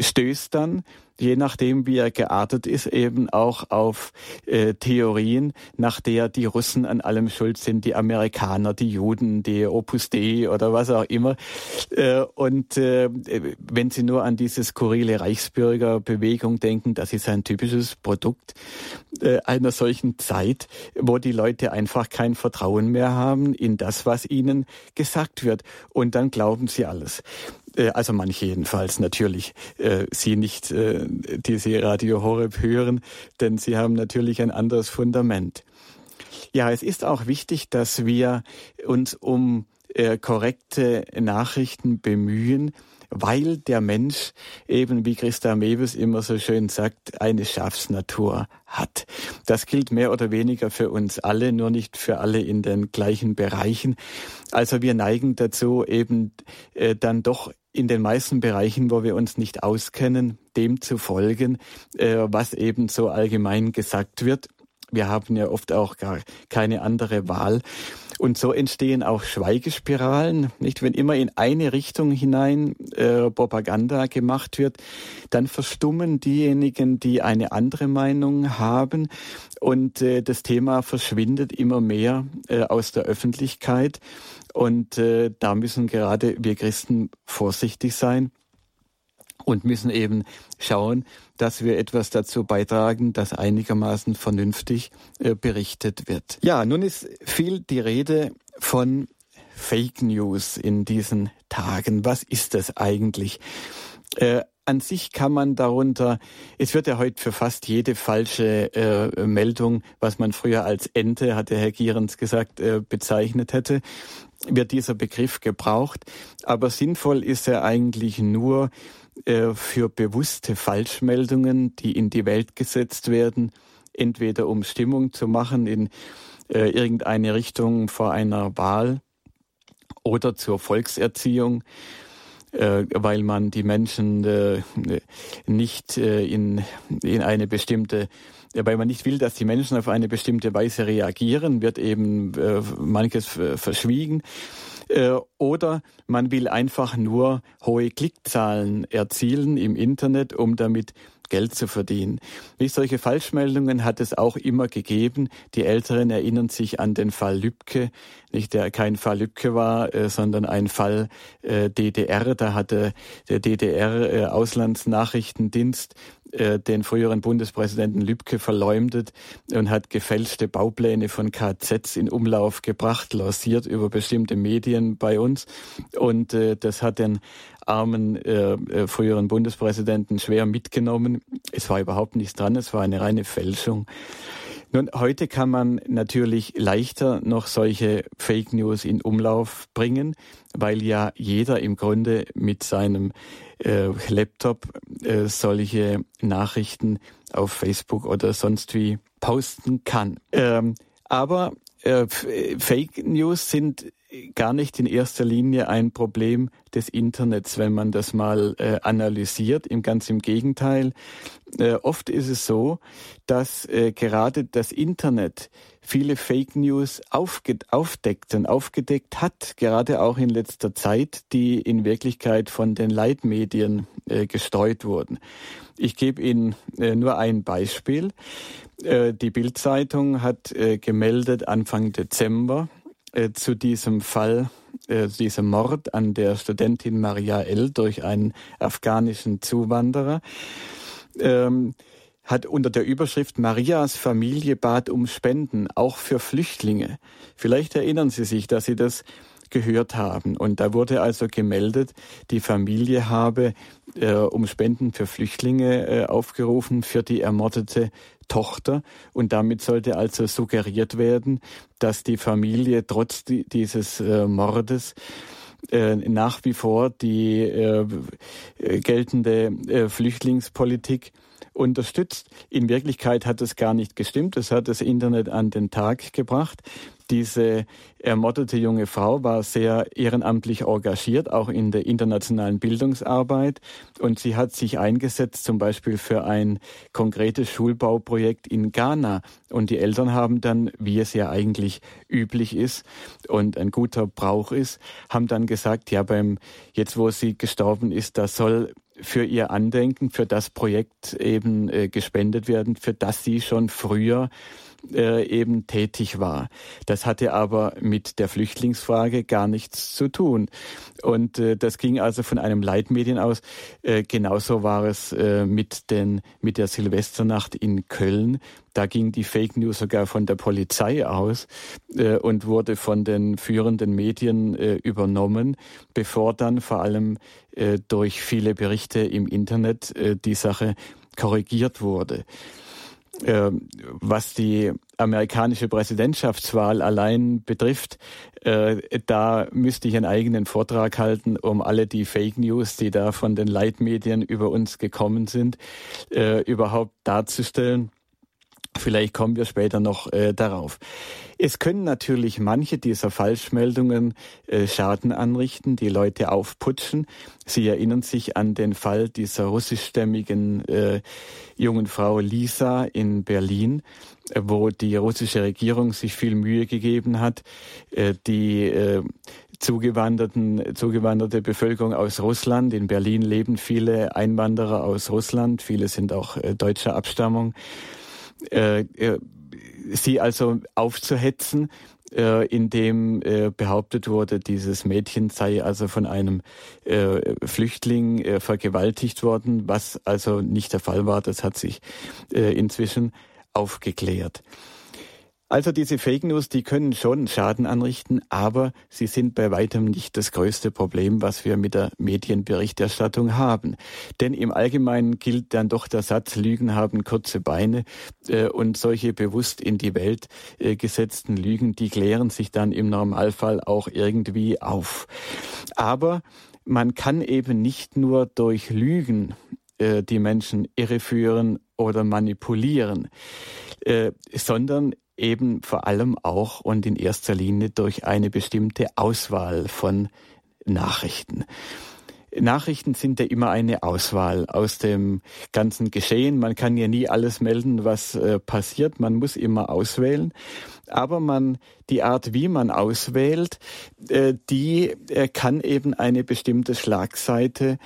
stößt dann je nachdem, wie er geartet ist, eben auch auf äh, Theorien, nach der die Russen an allem schuld sind, die Amerikaner, die Juden, die Opus Dei oder was auch immer. Äh, und äh, wenn Sie nur an diese skurrile Reichsbürgerbewegung denken, das ist ein typisches Produkt äh, einer solchen Zeit, wo die Leute einfach kein Vertrauen mehr haben in das, was ihnen gesagt wird. Und dann glauben sie alles. Äh, also manche jedenfalls natürlich, äh, Sie nicht, äh, die Sie Radio Horeb hören, denn Sie haben natürlich ein anderes Fundament. Ja, es ist auch wichtig, dass wir uns um korrekte Nachrichten bemühen, weil der Mensch eben, wie Christa Mewes immer so schön sagt, eine Schafsnatur hat. Das gilt mehr oder weniger für uns alle, nur nicht für alle in den gleichen Bereichen. Also wir neigen dazu, eben äh, dann doch in den meisten Bereichen, wo wir uns nicht auskennen, dem zu folgen, äh, was eben so allgemein gesagt wird. Wir haben ja oft auch gar keine andere Wahl. Und so entstehen auch Schweigespiralen, nicht? Wenn immer in eine Richtung hinein äh, Propaganda gemacht wird, dann verstummen diejenigen, die eine andere Meinung haben und äh, das Thema verschwindet immer mehr äh, aus der Öffentlichkeit. Und äh, da müssen gerade wir Christen vorsichtig sein und müssen eben schauen, dass wir etwas dazu beitragen, dass einigermaßen vernünftig äh, berichtet wird. Ja, nun ist viel die Rede von Fake News in diesen Tagen. Was ist das eigentlich? Äh, an sich kann man darunter, es wird ja heute für fast jede falsche äh, Meldung, was man früher als Ente, hatte Herr Gierens gesagt, äh, bezeichnet hätte, wird dieser Begriff gebraucht. Aber sinnvoll ist er eigentlich nur, für bewusste Falschmeldungen, die in die Welt gesetzt werden, entweder um Stimmung zu machen in äh, irgendeine Richtung vor einer Wahl oder zur Volkserziehung, äh, weil man die Menschen äh, nicht äh, in, in eine bestimmte weil man nicht will, dass die Menschen auf eine bestimmte Weise reagieren, wird eben äh, manches verschwiegen. Äh, oder man will einfach nur hohe Klickzahlen erzielen im Internet, um damit Geld zu verdienen. Wie solche Falschmeldungen hat es auch immer gegeben. Die Älteren erinnern sich an den Fall Lübcke, nicht der kein Fall Lübcke war, äh, sondern ein Fall äh, DDR. Da hatte der DDR äh, Auslandsnachrichtendienst den früheren Bundespräsidenten Lübcke verleumdet und hat gefälschte Baupläne von KZs in Umlauf gebracht, lanciert über bestimmte Medien bei uns. Und das hat den armen äh, äh, früheren Bundespräsidenten schwer mitgenommen. Es war überhaupt nichts dran, es war eine reine Fälschung. Nun, heute kann man natürlich leichter noch solche Fake News in Umlauf bringen, weil ja jeder im Grunde mit seinem äh, Laptop äh, solche Nachrichten auf Facebook oder sonst wie posten kann. Ähm, aber äh, Fake News sind gar nicht in erster Linie ein Problem des Internets, wenn man das mal äh, analysiert. Im ganz im Gegenteil. Äh, oft ist es so, dass äh, gerade das Internet viele Fake News aufge aufdeckt und aufgedeckt hat, gerade auch in letzter Zeit, die in Wirklichkeit von den Leitmedien äh, gestreut wurden. Ich gebe Ihnen äh, nur ein Beispiel. Äh, die Bildzeitung hat äh, gemeldet Anfang Dezember, äh, zu diesem Fall, äh, diesem Mord an der Studentin Maria L. durch einen afghanischen Zuwanderer, ähm, hat unter der Überschrift Marias Familie bat um Spenden, auch für Flüchtlinge. Vielleicht erinnern Sie sich, dass Sie das gehört haben. Und da wurde also gemeldet, die Familie habe äh, um Spenden für Flüchtlinge äh, aufgerufen für die ermordete Tochter. Und damit sollte also suggeriert werden, dass die Familie trotz die, dieses äh, Mordes äh, nach wie vor die äh, geltende äh, Flüchtlingspolitik unterstützt. In Wirklichkeit hat es gar nicht gestimmt. Das hat das Internet an den Tag gebracht. Diese ermordete junge Frau war sehr ehrenamtlich engagiert, auch in der internationalen Bildungsarbeit. Und sie hat sich eingesetzt, zum Beispiel für ein konkretes Schulbauprojekt in Ghana. Und die Eltern haben dann, wie es ja eigentlich üblich ist und ein guter Brauch ist, haben dann gesagt, ja, beim, jetzt wo sie gestorben ist, da soll für ihr Andenken, für das Projekt eben äh, gespendet werden, für das sie schon früher äh, eben tätig war. Das hatte aber mit der Flüchtlingsfrage gar nichts zu tun. Und äh, das ging also von einem Leitmedien aus. Äh, genauso war es äh, mit, den, mit der Silvesternacht in Köln. Da ging die Fake News sogar von der Polizei aus äh, und wurde von den führenden Medien äh, übernommen, bevor dann vor allem äh, durch viele Berichte im Internet äh, die Sache korrigiert wurde. Äh, was die amerikanische Präsidentschaftswahl allein betrifft, äh, da müsste ich einen eigenen Vortrag halten, um alle die Fake News, die da von den Leitmedien über uns gekommen sind, äh, überhaupt darzustellen. Vielleicht kommen wir später noch äh, darauf. Es können natürlich manche dieser Falschmeldungen äh, Schaden anrichten, die Leute aufputschen. Sie erinnern sich an den Fall dieser russischstämmigen äh, jungen Frau Lisa in Berlin, äh, wo die russische Regierung sich viel Mühe gegeben hat, äh, die äh, zugewanderten, zugewanderte Bevölkerung aus Russland. In Berlin leben viele Einwanderer aus Russland. Viele sind auch äh, deutscher Abstammung sie also aufzuhetzen, äh, indem äh, behauptet wurde, dieses Mädchen sei also von einem äh, Flüchtling äh, vergewaltigt worden, was also nicht der Fall war. Das hat sich äh, inzwischen aufgeklärt. Also diese Fake News, die können schon Schaden anrichten, aber sie sind bei weitem nicht das größte Problem, was wir mit der Medienberichterstattung haben. Denn im Allgemeinen gilt dann doch der Satz, Lügen haben kurze Beine äh, und solche bewusst in die Welt äh, gesetzten Lügen, die klären sich dann im Normalfall auch irgendwie auf. Aber man kann eben nicht nur durch Lügen äh, die Menschen irreführen oder manipulieren, äh, sondern eben vor allem auch und in erster Linie durch eine bestimmte Auswahl von Nachrichten. Nachrichten sind ja immer eine Auswahl aus dem ganzen Geschehen. Man kann ja nie alles melden, was äh, passiert. Man muss immer auswählen. Aber man, die Art, wie man auswählt, äh, die äh, kann eben eine bestimmte Schlagseite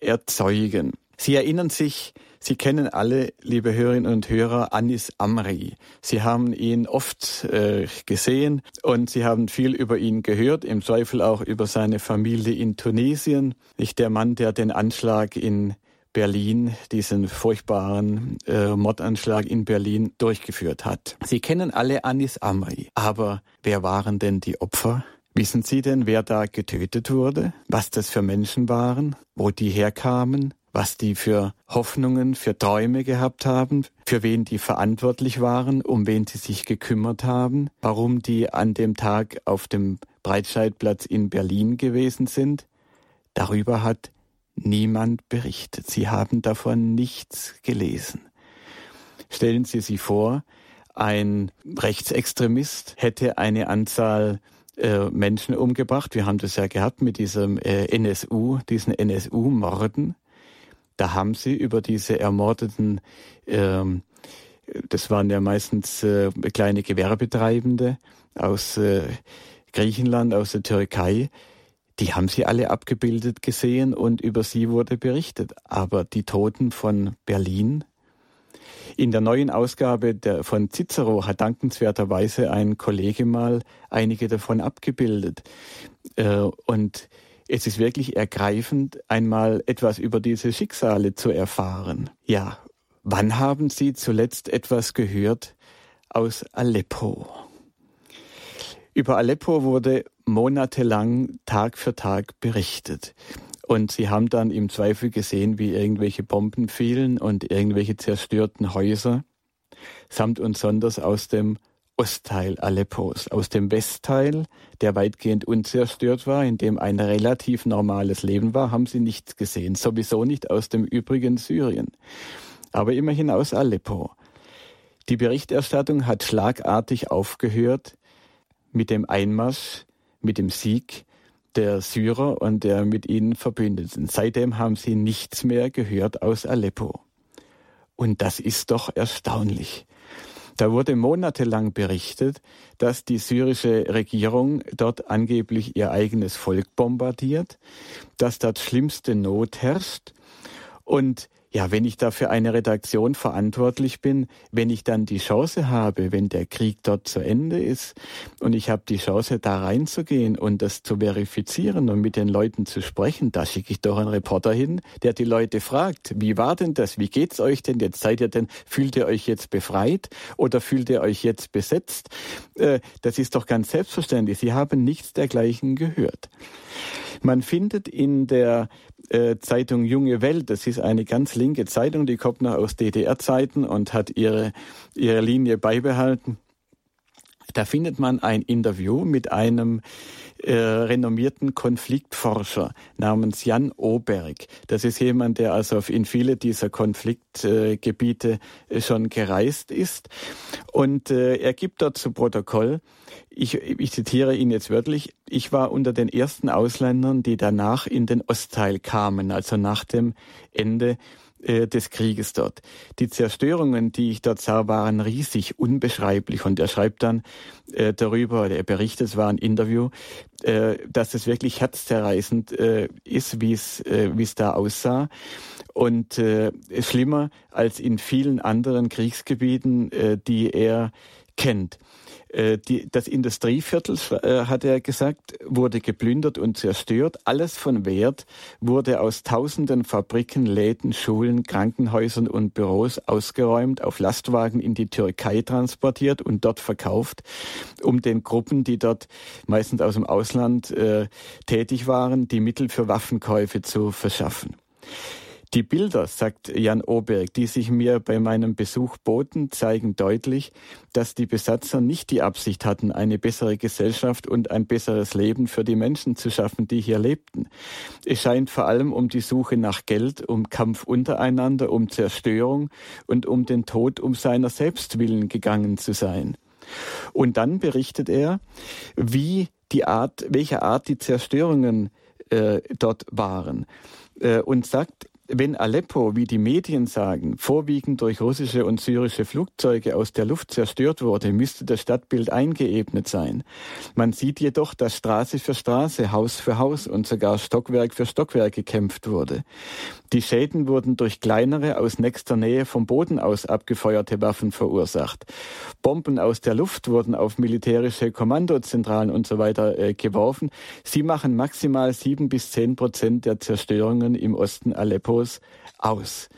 erzeugen. Sie erinnern sich Sie kennen alle, liebe Hörerinnen und Hörer, Anis Amri. Sie haben ihn oft äh, gesehen und Sie haben viel über ihn gehört, im Zweifel auch über seine Familie in Tunesien. Nicht der Mann, der den Anschlag in Berlin, diesen furchtbaren äh, Mordanschlag in Berlin durchgeführt hat. Sie kennen alle Anis Amri. Aber wer waren denn die Opfer? Wissen Sie denn, wer da getötet wurde? Was das für Menschen waren? Wo die herkamen? Was die für Hoffnungen, für Träume gehabt haben, für wen die verantwortlich waren, um wen sie sich gekümmert haben, warum die an dem Tag auf dem Breitscheidplatz in Berlin gewesen sind. Darüber hat niemand berichtet. Sie haben davon nichts gelesen. Stellen Sie sich vor, ein Rechtsextremist hätte eine Anzahl äh, Menschen umgebracht. Wir haben das ja gehabt mit diesem äh, NSU, diesen NSU-Morden. Da haben sie über diese ermordeten, ähm, das waren ja meistens äh, kleine Gewerbetreibende aus äh, Griechenland, aus der Türkei, die haben sie alle abgebildet gesehen und über sie wurde berichtet. Aber die Toten von Berlin, in der neuen Ausgabe der, von Cicero hat dankenswerterweise ein Kollege mal einige davon abgebildet. Äh, und es ist wirklich ergreifend, einmal etwas über diese Schicksale zu erfahren. Ja, wann haben Sie zuletzt etwas gehört aus Aleppo? Über Aleppo wurde monatelang Tag für Tag berichtet. Und sie haben dann im Zweifel gesehen, wie irgendwelche Bomben fielen und irgendwelche zerstörten Häuser, samt und sonders aus dem Ostteil Aleppos. Aus dem Westteil, der weitgehend unzerstört war, in dem ein relativ normales Leben war, haben sie nichts gesehen. Sowieso nicht aus dem übrigen Syrien. Aber immerhin aus Aleppo. Die Berichterstattung hat schlagartig aufgehört mit dem Einmarsch, mit dem Sieg der Syrer und der mit ihnen Verbündeten. Seitdem haben sie nichts mehr gehört aus Aleppo. Und das ist doch erstaunlich. Da wurde monatelang berichtet, dass die syrische Regierung dort angeblich ihr eigenes Volk bombardiert, dass dort schlimmste Not herrscht. Und ja, wenn ich da für eine Redaktion verantwortlich bin, wenn ich dann die Chance habe, wenn der Krieg dort zu Ende ist und ich habe die Chance, da reinzugehen und das zu verifizieren und mit den Leuten zu sprechen, da schicke ich doch einen Reporter hin, der die Leute fragt, wie war denn das? Wie geht's euch denn jetzt? Seid ihr denn, fühlt ihr euch jetzt befreit oder fühlt ihr euch jetzt besetzt? Äh, das ist doch ganz selbstverständlich. Sie haben nichts dergleichen gehört. Man findet in der Zeitung Junge Welt, das ist eine ganz linke Zeitung, die kommt noch aus DDR-Zeiten und hat ihre, ihre Linie beibehalten. Da findet man ein Interview mit einem äh, renommierten Konfliktforscher namens Jan Oberg. Das ist jemand, der also in viele dieser Konfliktgebiete äh, schon gereist ist. Und äh, er gibt dort zu Protokoll, ich, ich zitiere ihn jetzt wörtlich, ich war unter den ersten Ausländern, die danach in den Ostteil kamen, also nach dem Ende äh, des Krieges dort. Die Zerstörungen, die ich dort sah, waren riesig, unbeschreiblich. Und er schreibt dann äh, darüber, er berichtet, es war ein Interview, äh, dass es wirklich herzzerreißend äh, ist, wie es äh, wie es da aussah. Und äh, schlimmer als in vielen anderen Kriegsgebieten, äh, die er kennt. Äh, die, das Industrieviertel, äh, hat er gesagt, wurde geplündert und zerstört. Alles von Wert wurde aus tausenden Fabriken, Läden, Schulen, Krankenhäusern und Büros ausgeräumt, auf Lastwagen in die Türkei transportiert und dort verkauft, um den Gruppen, die dort meistens aus dem Ausland äh, tätig waren, die Mittel für Waffenkäufe zu verschaffen. Die Bilder, sagt Jan Oberg, die sich mir bei meinem Besuch boten, zeigen deutlich, dass die Besatzer nicht die Absicht hatten, eine bessere Gesellschaft und ein besseres Leben für die Menschen zu schaffen, die hier lebten. Es scheint vor allem um die Suche nach Geld, um Kampf untereinander, um Zerstörung und um den Tod um seiner selbst willen gegangen zu sein. Und dann berichtet er, wie die Art, welcher Art die Zerstörungen äh, dort waren äh, und sagt, wenn Aleppo, wie die Medien sagen, vorwiegend durch russische und syrische Flugzeuge aus der Luft zerstört wurde, müsste das Stadtbild eingeebnet sein. Man sieht jedoch, dass Straße für Straße, Haus für Haus und sogar Stockwerk für Stockwerk gekämpft wurde. Die Schäden wurden durch kleinere, aus nächster Nähe vom Boden aus abgefeuerte Waffen verursacht. Bomben aus der Luft wurden auf militärische Kommandozentralen und so weiter äh, geworfen. Sie machen maximal sieben bis zehn Prozent der Zerstörungen im Osten Aleppos aus.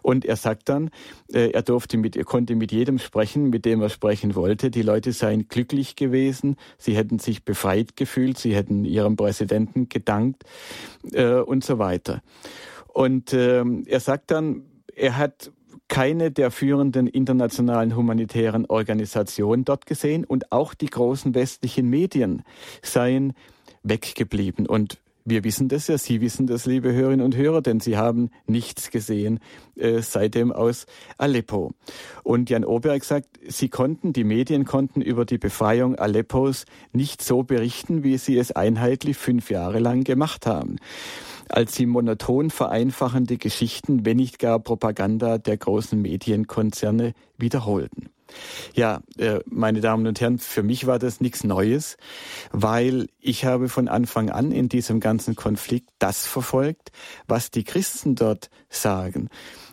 Und er sagt dann, äh, er durfte mit, er konnte mit jedem sprechen, mit dem er sprechen wollte. Die Leute seien glücklich gewesen, sie hätten sich befreit gefühlt, sie hätten ihrem Präsidenten gedankt äh, und so weiter. Und ähm, er sagt dann, er hat keine der führenden internationalen humanitären Organisationen dort gesehen und auch die großen westlichen Medien seien weggeblieben. Und wir wissen das ja, Sie wissen das, liebe Hörerinnen und Hörer, denn Sie haben nichts gesehen äh, seitdem aus Aleppo. Und Jan Oberg sagt, Sie konnten, die Medien konnten über die Befreiung Aleppos nicht so berichten, wie sie es einheitlich fünf Jahre lang gemacht haben als sie monoton vereinfachende Geschichten, wenn nicht gar Propaganda der großen Medienkonzerne wiederholten. Ja, äh, meine Damen und Herren, für mich war das nichts Neues, weil ich habe von Anfang an in diesem ganzen Konflikt das verfolgt, was die Christen dort sagen.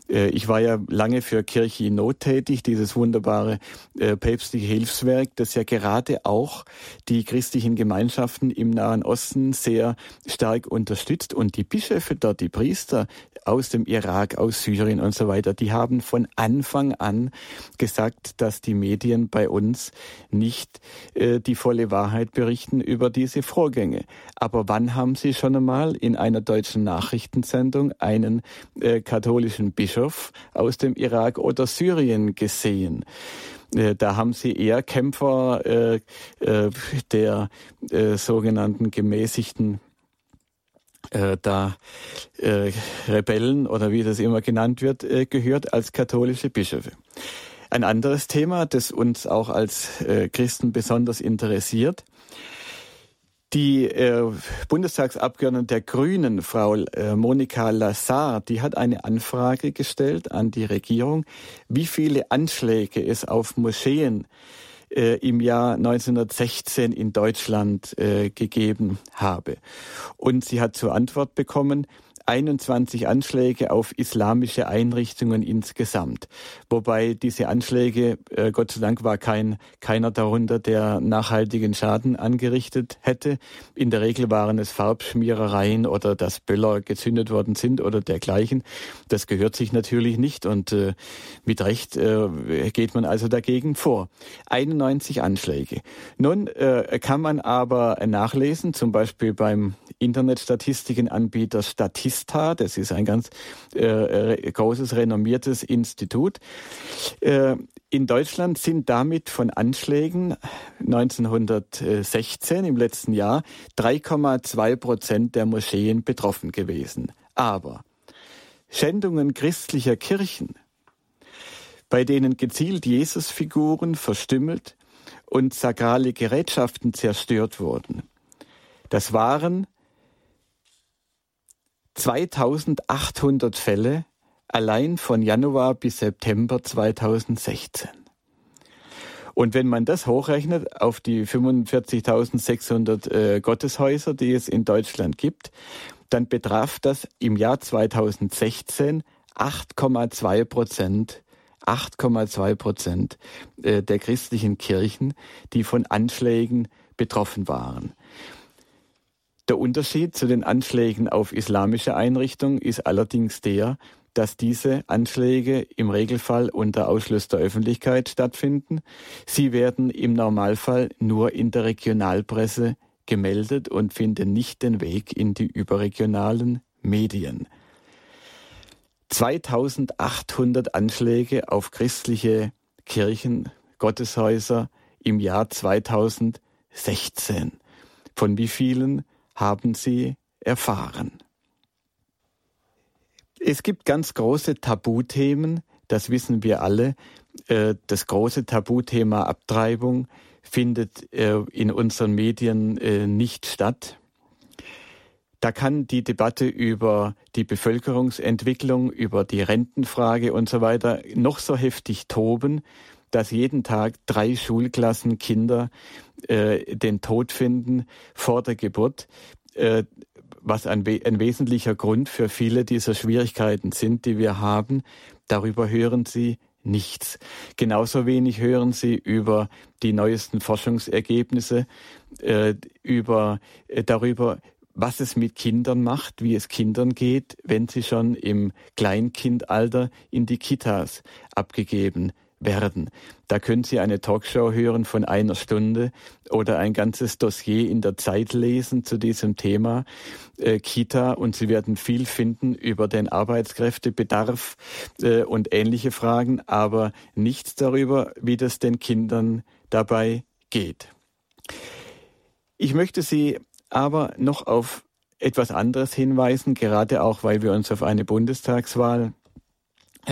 Äh, ich war ja lange für Kirche in Not tätig, dieses wunderbare äh, päpstliche Hilfswerk, das ja gerade auch die christlichen Gemeinschaften im Nahen Osten sehr stark unterstützt. Und die Bischöfe dort, die Priester aus dem Irak, aus Syrien und so weiter, die haben von Anfang an gesagt, dass die Medien bei uns nicht äh, die volle Wahrheit berichten über diese Vorgänge. Aber wann haben Sie schon einmal in einer deutschen Nachrichtensendung einen katholischen Bischof Bischof aus dem Irak oder Syrien gesehen. Äh, da haben sie eher Kämpfer äh, äh, der äh, sogenannten gemäßigten äh, da äh, Rebellen oder wie das immer genannt wird, gehört als katholische Bischöfe. Ein anderes Thema, das uns auch als Christen besonders interessiert, die äh, Bundestagsabgeordnete der Grünen, Frau äh, Monika Lassar, die hat eine Anfrage gestellt an die Regierung, wie viele Anschläge es auf Moscheen äh, im Jahr 1916 in Deutschland äh, gegeben habe. Und sie hat zur Antwort bekommen, 21 Anschläge auf islamische Einrichtungen insgesamt. Wobei diese Anschläge, äh, Gott sei Dank war kein, keiner darunter, der nachhaltigen Schaden angerichtet hätte. In der Regel waren es Farbschmierereien oder dass Böller gezündet worden sind oder dergleichen. Das gehört sich natürlich nicht und äh, mit Recht äh, geht man also dagegen vor. 91 Anschläge. Nun äh, kann man aber nachlesen, zum Beispiel beim Internetstatistikenanbieter Statistik, Statista, das ist ein ganz äh, großes, renommiertes Institut. Äh, in Deutschland sind damit von Anschlägen 1916 im letzten Jahr 3,2 Prozent der Moscheen betroffen gewesen. Aber Schändungen christlicher Kirchen, bei denen gezielt Jesusfiguren verstümmelt und sakrale Gerätschaften zerstört wurden, das waren 2800 Fälle allein von Januar bis September 2016. Und wenn man das hochrechnet auf die 45.600 äh, Gotteshäuser, die es in Deutschland gibt, dann betraf das im Jahr 2016 8,2 Prozent 8,2 Prozent äh, der christlichen Kirchen, die von Anschlägen betroffen waren. Der Unterschied zu den Anschlägen auf islamische Einrichtungen ist allerdings der, dass diese Anschläge im Regelfall unter Ausschluss der Öffentlichkeit stattfinden. Sie werden im Normalfall nur in der Regionalpresse gemeldet und finden nicht den Weg in die überregionalen Medien. 2800 Anschläge auf christliche Kirchen, Gotteshäuser im Jahr 2016. Von wie vielen haben Sie erfahren? Es gibt ganz große Tabuthemen, das wissen wir alle. Äh, das große Tabuthema Abtreibung findet äh, in unseren Medien äh, nicht statt. Da kann die Debatte über die Bevölkerungsentwicklung, über die Rentenfrage und so weiter noch so heftig toben, dass jeden Tag drei Schulklassen Kinder äh, den Tod finden vor der Geburt. Äh, was ein, ein wesentlicher Grund für viele dieser Schwierigkeiten sind, die wir haben. Darüber hören Sie nichts. Genauso wenig hören Sie über die neuesten Forschungsergebnisse, äh, über, äh, darüber, was es mit Kindern macht, wie es Kindern geht, wenn sie schon im Kleinkindalter in die Kitas abgegeben werden. Da können Sie eine Talkshow hören von einer Stunde oder ein ganzes Dossier in der Zeit lesen zu diesem Thema äh, Kita und Sie werden viel finden über den Arbeitskräftebedarf äh, und ähnliche Fragen, aber nichts darüber, wie das den Kindern dabei geht. Ich möchte Sie aber noch auf etwas anderes hinweisen, gerade auch, weil wir uns auf eine Bundestagswahl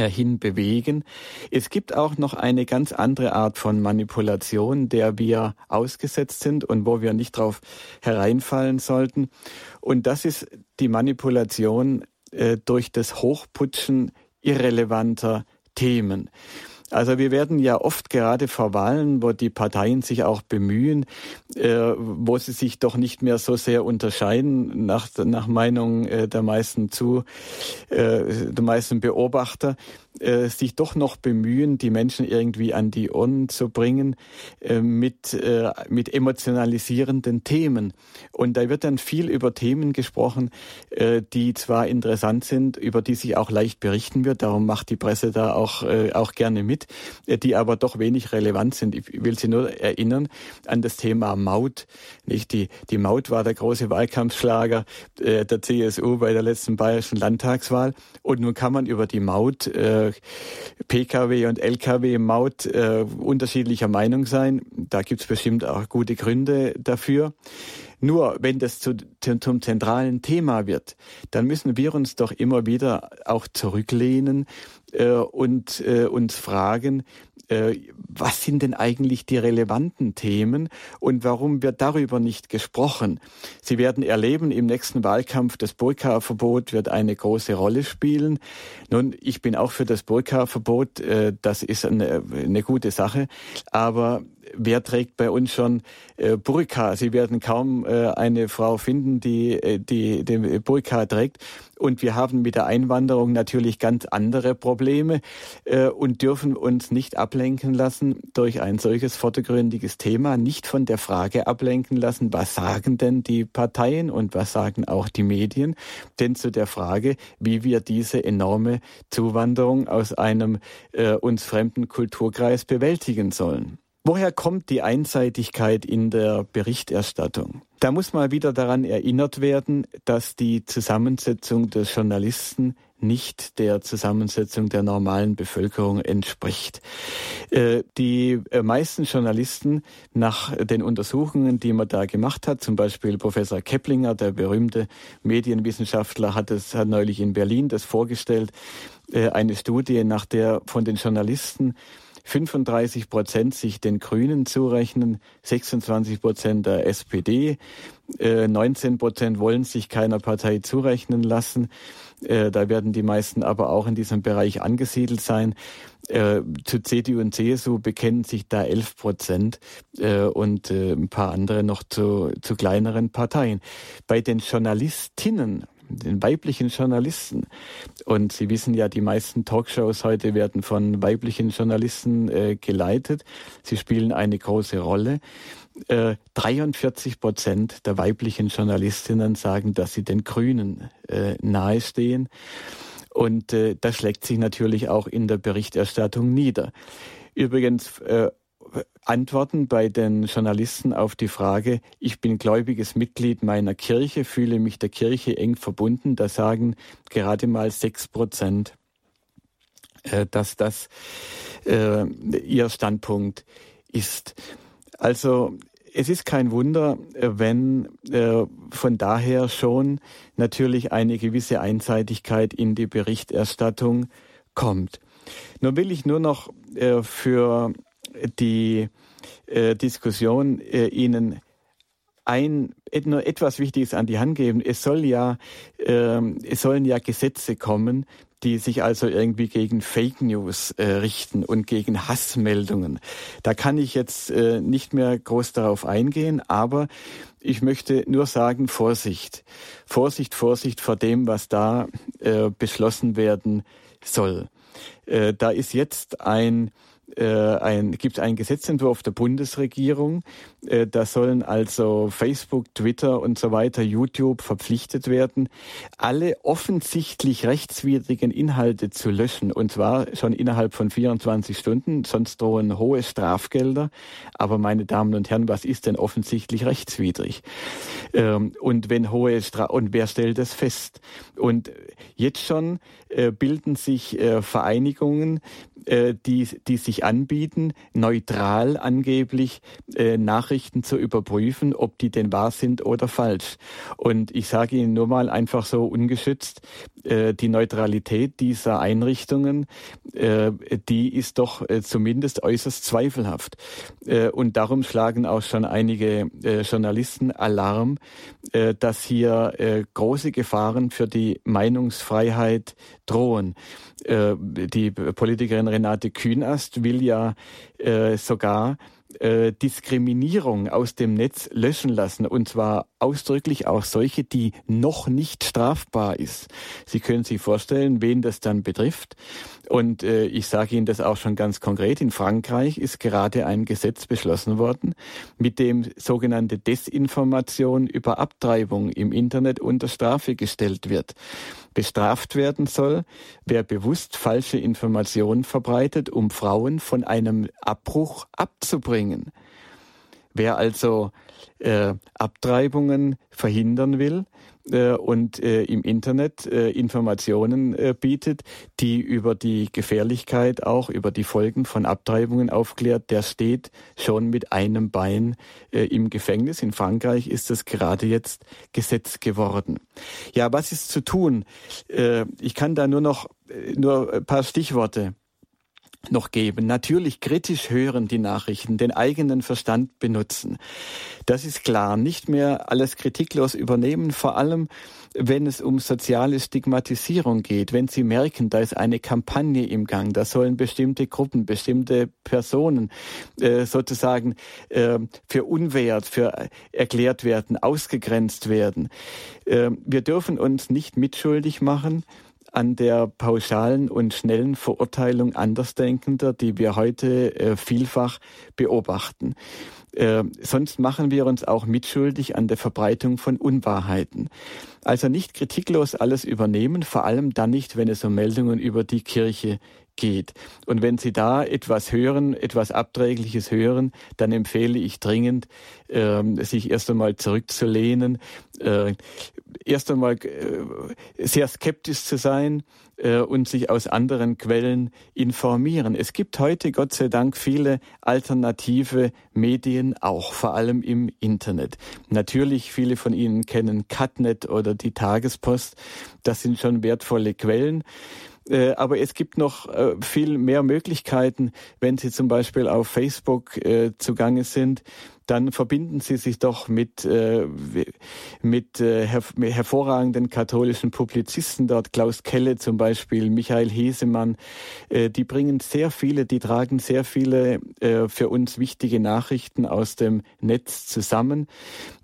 hin bewegen. Es gibt auch noch eine ganz andere Art von Manipulation, der wir ausgesetzt sind und wo wir nicht drauf hereinfallen sollten. Und das ist die Manipulation äh, durch das Hochputschen irrelevanter Themen. Also wir werden ja oft gerade vor Wahlen, wo die Parteien sich auch bemühen, äh, wo sie sich doch nicht mehr so sehr unterscheiden nach, nach Meinung äh, der meisten zu, äh, der meisten Beobachter, äh, sich doch noch bemühen, die Menschen irgendwie an die Ohren zu bringen äh, mit, äh, mit emotionalisierenden Themen. Und da wird dann viel über Themen gesprochen, äh, die zwar interessant sind, über die sich auch leicht berichten wird, darum macht die Presse da auch, äh, auch gerne mit, äh, die aber doch wenig relevant sind. Ich will Sie nur erinnern an das Thema Maut. Nicht? Die, die Maut war der große Wahlkampfschlager der CSU bei der letzten bayerischen Landtagswahl. Und nun kann man über die Maut äh, Pkw und Lkw-Maut äh, unterschiedlicher Meinung sein. Da gibt es bestimmt auch gute Gründe dafür. Nur wenn das zu, zum zentralen Thema wird, dann müssen wir uns doch immer wieder auch zurücklehnen äh, und äh, uns fragen, äh, was sind denn eigentlich die relevanten Themen und warum wird darüber nicht gesprochen? Sie werden erleben, im nächsten Wahlkampf das Burka-Verbot wird eine große Rolle spielen. Nun, ich bin auch für das Burka-Verbot, äh, das ist eine, eine gute Sache, aber wer trägt bei uns schon äh, Burka? Sie werden kaum äh, eine Frau finden, die, äh, die den Burka trägt. Und wir haben mit der Einwanderung natürlich ganz andere Probleme äh, und dürfen uns nicht ablenken lassen durch ein solches vordergründiges Thema, nicht von der Frage ablenken lassen, was sagen denn die Parteien und was sagen auch die Medien, denn zu der Frage, wie wir diese enorme Zuwanderung aus einem äh, uns fremden Kulturkreis bewältigen sollen. Woher kommt die Einseitigkeit in der Berichterstattung? Da muss mal wieder daran erinnert werden, dass die Zusammensetzung der Journalisten nicht der Zusammensetzung der normalen Bevölkerung entspricht. Äh, die äh, meisten Journalisten nach den Untersuchungen, die man da gemacht hat, zum Beispiel Professor Keplinger, der berühmte Medienwissenschaftler, hat es hat neulich in Berlin das vorgestellt, äh, eine Studie, nach der von den Journalisten 35 Prozent sich den Grünen zurechnen, 26 Prozent der SPD, 19 Prozent wollen sich keiner Partei zurechnen lassen. Äh, da werden die meisten aber auch in diesem Bereich angesiedelt sein. Äh, zu CDU und CSU bekennen sich da 11 Prozent äh, und ein paar andere noch zu, zu kleineren Parteien. Bei den Journalistinnen den weiblichen Journalisten. Und Sie wissen ja, die meisten Talkshows heute werden von weiblichen Journalisten äh, geleitet. Sie spielen eine große Rolle. 43 äh, Prozent der weiblichen Journalistinnen sagen, dass sie den Grünen äh, nahestehen. Und äh, das schlägt sich natürlich auch in der Berichterstattung nieder. Übrigens, äh, Antworten bei den Journalisten auf die Frage, ich bin gläubiges Mitglied meiner Kirche, fühle mich der Kirche eng verbunden, da sagen gerade mal sechs Prozent, äh, dass das äh, ihr Standpunkt ist. Also es ist kein Wunder, äh, wenn von daher schon natürlich eine gewisse Einseitigkeit in die Berichterstattung kommt. Nun will ich nur noch äh, für die äh, Diskussion äh, Ihnen ein nur etwas Wichtiges an die Hand geben. Es soll ja, äh, es sollen ja Gesetze kommen, die sich also irgendwie gegen Fake News äh, richten und gegen Hassmeldungen. Da kann ich jetzt äh, nicht mehr groß darauf eingehen, aber ich möchte nur sagen, Vorsicht. Vorsicht, Vorsicht vor dem, was da äh, beschlossen werden soll. Äh, da ist jetzt ein ein, gibt einen Gesetzentwurf der Bundesregierung. Äh, da sollen also Facebook, Twitter und so weiter, YouTube verpflichtet werden, alle offensichtlich rechtswidrigen Inhalte zu löschen. Und zwar schon innerhalb von 24 Stunden, sonst drohen hohe Strafgelder. Aber meine Damen und Herren, was ist denn offensichtlich rechtswidrig? Ähm, und wenn hohe Stra und wer stellt das fest? Und jetzt schon äh, bilden sich äh, Vereinigungen, äh, die, die sich anbieten, neutral angeblich äh, Nachrichten zu überprüfen, ob die denn wahr sind oder falsch. Und ich sage Ihnen nur mal einfach so ungeschützt, äh, die Neutralität dieser Einrichtungen, äh, die ist doch äh, zumindest äußerst zweifelhaft. Äh, und darum schlagen auch schon einige äh, Journalisten Alarm, äh, dass hier äh, große Gefahren für die Meinungsfreiheit drohen. Äh, die Politikerin Renate Kühnast will ja äh, sogar äh, Diskriminierung aus dem Netz löschen lassen und zwar ausdrücklich auch solche, die noch nicht strafbar ist. Sie können sich vorstellen, wen das dann betrifft. Und äh, ich sage Ihnen das auch schon ganz konkret. In Frankreich ist gerade ein Gesetz beschlossen worden, mit dem sogenannte Desinformation über Abtreibung im Internet unter Strafe gestellt wird. Bestraft werden soll, wer bewusst falsche Informationen verbreitet, um Frauen von einem Abbruch abzubringen. Wer also äh, Abtreibungen verhindern will, äh, und äh, im Internet äh, Informationen äh, bietet, die über die Gefährlichkeit auch, über die Folgen von Abtreibungen aufklärt, der steht schon mit einem Bein äh, im Gefängnis. In Frankreich ist es gerade jetzt Gesetz geworden. Ja, was ist zu tun? Äh, ich kann da nur noch nur ein paar Stichworte noch geben. Natürlich kritisch hören die Nachrichten, den eigenen Verstand benutzen. Das ist klar. Nicht mehr alles kritiklos übernehmen, vor allem wenn es um soziale Stigmatisierung geht, wenn Sie merken, da ist eine Kampagne im Gang, da sollen bestimmte Gruppen, bestimmte Personen äh, sozusagen äh, für unwert, für erklärt werden, ausgegrenzt werden. Äh, wir dürfen uns nicht mitschuldig machen an der pauschalen und schnellen Verurteilung Andersdenkender, die wir heute äh, vielfach beobachten. Äh, sonst machen wir uns auch mitschuldig an der Verbreitung von Unwahrheiten. Also nicht kritiklos alles übernehmen, vor allem dann nicht, wenn es um Meldungen über die Kirche geht. Und wenn Sie da etwas hören, etwas Abträgliches hören, dann empfehle ich dringend, äh, sich erst einmal zurückzulehnen, äh, erst einmal äh, sehr skeptisch zu sein äh, und sich aus anderen Quellen informieren. Es gibt heute, Gott sei Dank, viele alternative Medien, auch vor allem im Internet. Natürlich, viele von Ihnen kennen Catnet oder die Tagespost. Das sind schon wertvolle Quellen. Äh, aber es gibt noch viel mehr Möglichkeiten, wenn Sie zum Beispiel auf Facebook zugange sind dann verbinden Sie sich doch mit, äh, mit äh, her hervorragenden katholischen Publizisten dort, Klaus Kelle zum Beispiel, Michael Hesemann. Äh, die bringen sehr viele, die tragen sehr viele äh, für uns wichtige Nachrichten aus dem Netz zusammen.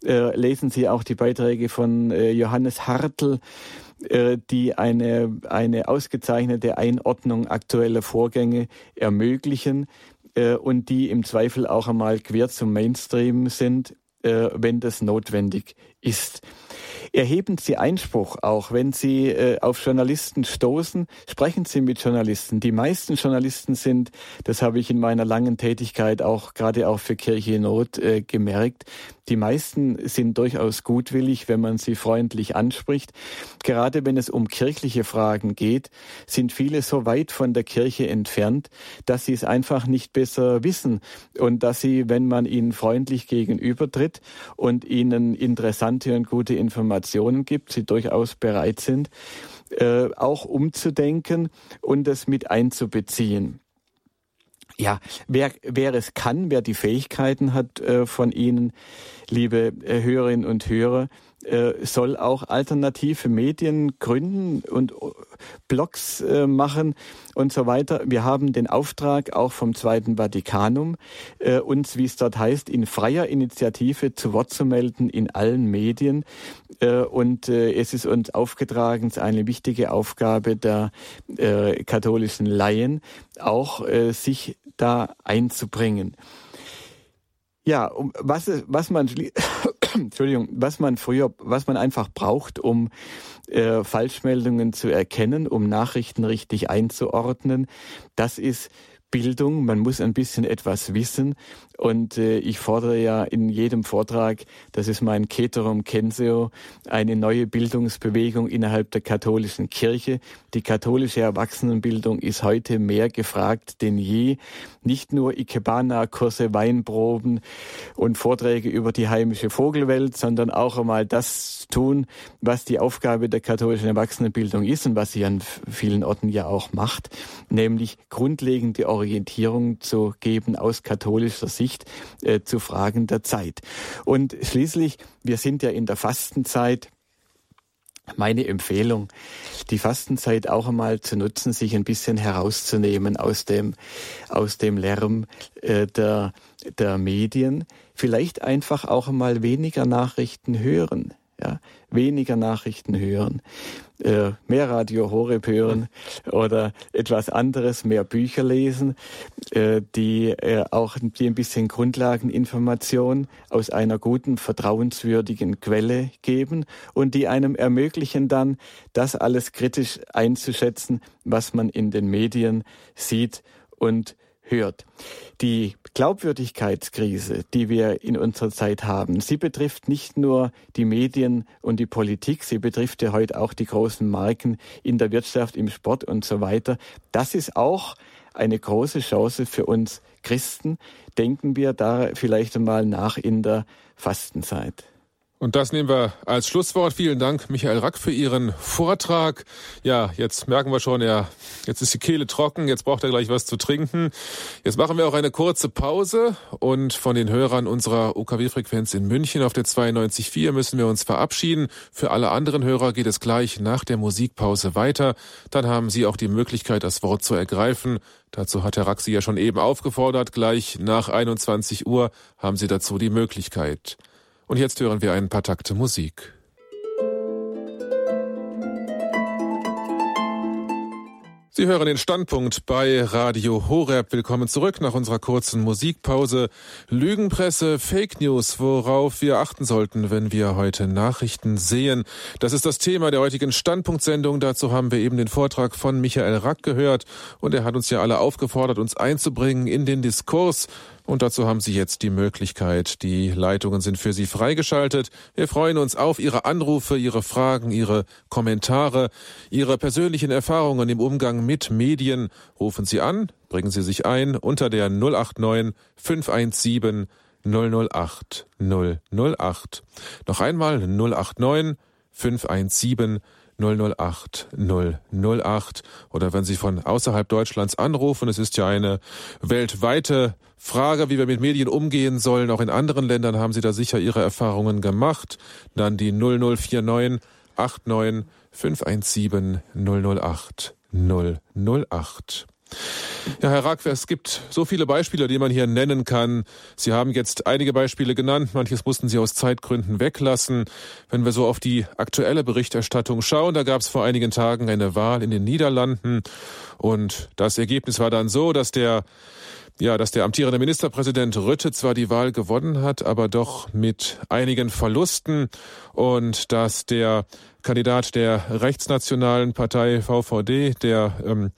Äh, lesen Sie auch die Beiträge von äh, Johannes Hartl äh, die eine, eine ausgezeichnete Einordnung aktueller Vorgänge ermöglichen äh, und die im Zweifel auch einmal quer zum Mainstream sind, äh, wenn das notwendig ist. Erheben Sie Einspruch auch, wenn Sie äh, auf Journalisten stoßen, sprechen Sie mit Journalisten. Die meisten Journalisten sind, das habe ich in meiner langen Tätigkeit auch gerade auch für Kirche in Not äh, gemerkt, die meisten sind durchaus gutwillig, wenn man sie freundlich anspricht. Gerade wenn es um kirchliche Fragen geht, sind viele so weit von der Kirche entfernt, dass sie es einfach nicht besser wissen und dass sie, wenn man ihnen freundlich gegenübertritt und ihnen interessante und gute Informationen gibt, sie durchaus bereit sind, äh, auch umzudenken und es mit einzubeziehen. Ja, wer, wer es kann, wer die Fähigkeiten hat äh, von Ihnen, liebe äh, Hörerinnen und Hörer, äh, soll auch alternative Medien gründen und äh, Blogs äh, machen und so weiter. Wir haben den Auftrag auch vom Zweiten Vatikanum, äh, uns, wie es dort heißt, in freier Initiative zu Wort zu melden in allen Medien. Und es ist uns aufgetragen, es ist eine wichtige Aufgabe der katholischen Laien, auch sich da einzubringen. Ja, was, was man Entschuldigung, was man früher, was man einfach braucht, um äh, Falschmeldungen zu erkennen, um Nachrichten richtig einzuordnen, das ist Bildung, man muss ein bisschen etwas wissen. Und äh, ich fordere ja in jedem Vortrag, das ist mein Keterum Censeo, eine neue Bildungsbewegung innerhalb der katholischen Kirche. Die katholische Erwachsenenbildung ist heute mehr gefragt denn je. Nicht nur Ikebana-Kurse, Weinproben und Vorträge über die heimische Vogelwelt, sondern auch einmal das tun, was die Aufgabe der katholischen Erwachsenenbildung ist und was sie an vielen Orten ja auch macht, nämlich grundlegende Orientierung zu geben aus katholischer Sicht äh, zu Fragen der Zeit. Und schließlich, wir sind ja in der Fastenzeit. Meine Empfehlung, die Fastenzeit auch einmal zu nutzen, sich ein bisschen herauszunehmen aus dem, aus dem Lärm äh, der, der Medien. Vielleicht einfach auch einmal weniger Nachrichten hören ja, weniger Nachrichten hören, äh, mehr Radio Horeb hören oder etwas anderes, mehr Bücher lesen, äh, die äh, auch die ein bisschen Grundlageninformation aus einer guten, vertrauenswürdigen Quelle geben und die einem ermöglichen dann, das alles kritisch einzuschätzen, was man in den Medien sieht und hört. Die Glaubwürdigkeitskrise, die wir in unserer Zeit haben, sie betrifft nicht nur die Medien und die Politik, sie betrifft ja heute auch die großen Marken in der Wirtschaft, im Sport und so weiter. Das ist auch eine große Chance für uns Christen. Denken wir da vielleicht einmal nach in der Fastenzeit. Und das nehmen wir als Schlusswort. Vielen Dank, Michael Rack, für Ihren Vortrag. Ja, jetzt merken wir schon, ja, jetzt ist die Kehle trocken, jetzt braucht er gleich was zu trinken. Jetzt machen wir auch eine kurze Pause und von den Hörern unserer UKW-Frequenz in München auf der 92.4 müssen wir uns verabschieden. Für alle anderen Hörer geht es gleich nach der Musikpause weiter. Dann haben Sie auch die Möglichkeit, das Wort zu ergreifen. Dazu hat Herr Rack Sie ja schon eben aufgefordert. Gleich nach 21 Uhr haben Sie dazu die Möglichkeit. Und jetzt hören wir ein paar Takte Musik. Sie hören den Standpunkt bei Radio Horeb. Willkommen zurück nach unserer kurzen Musikpause. Lügenpresse, Fake News, worauf wir achten sollten, wenn wir heute Nachrichten sehen. Das ist das Thema der heutigen Standpunktsendung. Dazu haben wir eben den Vortrag von Michael Rack gehört und er hat uns ja alle aufgefordert, uns einzubringen in den Diskurs. Und dazu haben Sie jetzt die Möglichkeit. Die Leitungen sind für Sie freigeschaltet. Wir freuen uns auf Ihre Anrufe, Ihre Fragen, Ihre Kommentare, Ihre persönlichen Erfahrungen im Umgang mit Medien. Rufen Sie an, bringen Sie sich ein unter der 089 517 008 008. Noch einmal 089 517 008 008 oder wenn Sie von außerhalb Deutschlands anrufen, es ist ja eine weltweite Frage, wie wir mit Medien umgehen sollen. Auch in anderen Ländern haben Sie da sicher Ihre Erfahrungen gemacht. Dann die 0049 89 517 008 008. Ja, Herr Rack, es gibt so viele Beispiele, die man hier nennen kann. Sie haben jetzt einige Beispiele genannt, manches mussten Sie aus Zeitgründen weglassen. Wenn wir so auf die aktuelle Berichterstattung schauen, da gab es vor einigen Tagen eine Wahl in den Niederlanden und das Ergebnis war dann so, dass der ja, dass der amtierende Ministerpräsident Rütte zwar die Wahl gewonnen hat, aber doch mit einigen Verlusten und dass der Kandidat der rechtsnationalen Partei VVD, der ähm,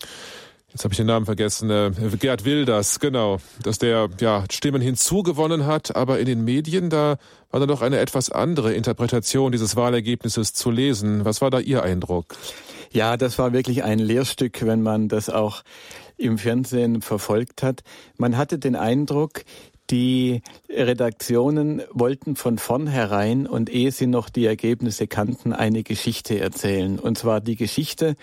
jetzt habe ich den Namen vergessen, äh, Gerd Wilders, genau, dass der ja Stimmen hinzugewonnen hat, aber in den Medien da war dann doch eine etwas andere Interpretation dieses Wahlergebnisses zu lesen. Was war da Ihr Eindruck? Ja, das war wirklich ein Lehrstück, wenn man das auch im Fernsehen verfolgt hat. Man hatte den Eindruck, die Redaktionen wollten von vornherein und ehe sie noch die Ergebnisse kannten, eine Geschichte erzählen. Und zwar die Geschichte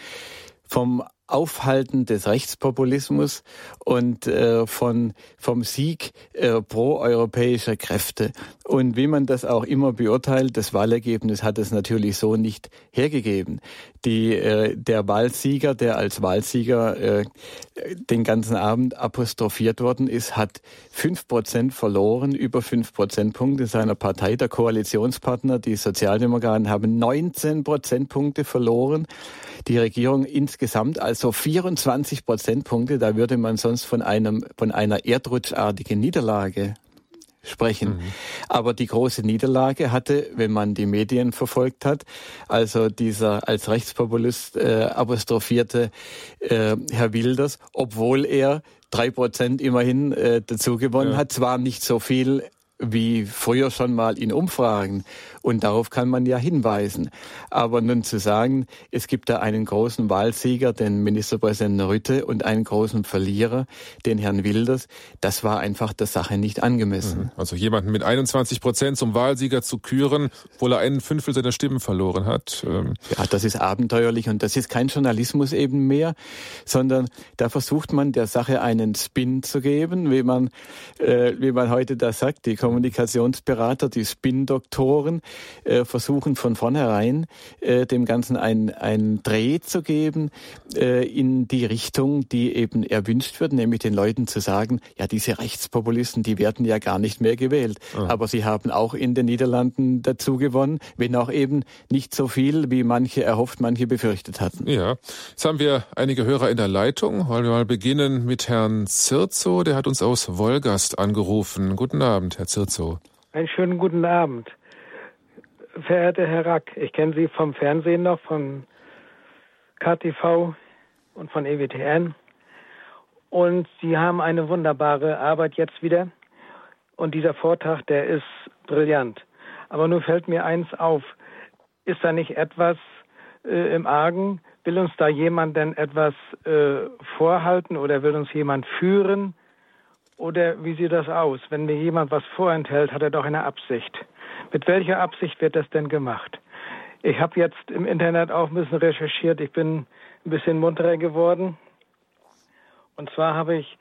vom Aufhalten des Rechtspopulismus und äh, von, vom Sieg äh, proeuropäischer Kräfte. Und wie man das auch immer beurteilt, das Wahlergebnis hat es natürlich so nicht hergegeben. Die, äh, der Wahlsieger, der als Wahlsieger äh, den ganzen Abend apostrophiert worden ist, hat fünf Prozent verloren, über fünf Prozentpunkte seiner Partei. Der Koalitionspartner, die Sozialdemokraten, haben 19 Prozentpunkte verloren. Die Regierung insgesamt also 24 Prozentpunkte. Da würde man sonst von einem, von einer erdrutschartigen Niederlage sprechen. Mhm. Aber die große Niederlage hatte, wenn man die Medien verfolgt hat, also dieser als Rechtspopulist äh, apostrophierte äh, Herr Wilders, obwohl er drei Prozent immerhin äh, dazu gewonnen ja. hat, zwar nicht so viel wie früher schon mal in Umfragen. Und darauf kann man ja hinweisen. Aber nun zu sagen, es gibt da einen großen Wahlsieger, den Ministerpräsidenten Rütte, und einen großen Verlierer, den Herrn Wilders, das war einfach der Sache nicht angemessen. Mhm. Also jemanden mit 21 Prozent zum Wahlsieger zu küren, obwohl er einen Fünftel seiner Stimmen verloren hat. Ähm. Ja, das ist abenteuerlich und das ist kein Journalismus eben mehr, sondern da versucht man der Sache einen Spin zu geben, wie man, äh, wie man heute da sagt, die Kommunikationsberater, die Spin-Doktoren, äh, versuchen von vornherein äh, dem Ganzen einen Dreh zu geben äh, in die Richtung, die eben erwünscht wird, nämlich den Leuten zu sagen, ja, diese Rechtspopulisten, die werden ja gar nicht mehr gewählt. Oh. Aber sie haben auch in den Niederlanden dazu gewonnen, wenn auch eben nicht so viel, wie manche erhofft, manche befürchtet hatten. Ja, jetzt haben wir einige Hörer in der Leitung. Wollen wir mal beginnen mit Herrn Zirzo, der hat uns aus Wolgast angerufen. Guten Abend, Herr Zirzo. Einen schönen guten Abend verehrter Herr Rack, ich kenne Sie vom Fernsehen noch, von KTV und von EWTN. Und Sie haben eine wunderbare Arbeit jetzt wieder. Und dieser Vortrag, der ist brillant. Aber nur fällt mir eins auf. Ist da nicht etwas äh, im Argen? Will uns da jemand denn etwas äh, vorhalten oder will uns jemand führen? Oder wie sieht das aus? Wenn mir jemand was vorenthält, hat er doch eine Absicht. Mit welcher Absicht wird das denn gemacht? Ich habe jetzt im Internet auch ein bisschen recherchiert. Ich bin ein bisschen munterer geworden. Und zwar habe ich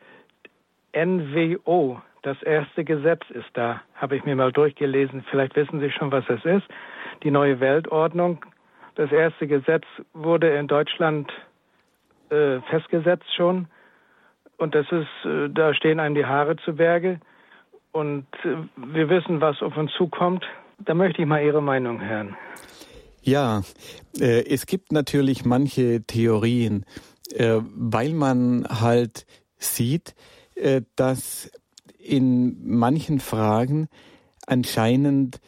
NWO, das erste Gesetz ist da, habe ich mir mal durchgelesen. Vielleicht wissen Sie schon, was es ist. Die neue Weltordnung. Das erste Gesetz wurde in Deutschland äh, festgesetzt schon. Und das ist, äh, da stehen einem die Haare zu Berge und äh, wir wissen, was auf uns zukommt. Da möchte ich mal Ihre Meinung hören. Ja, äh, es gibt natürlich manche Theorien, weil man halt sieht, dass in manchen Fragen anscheinend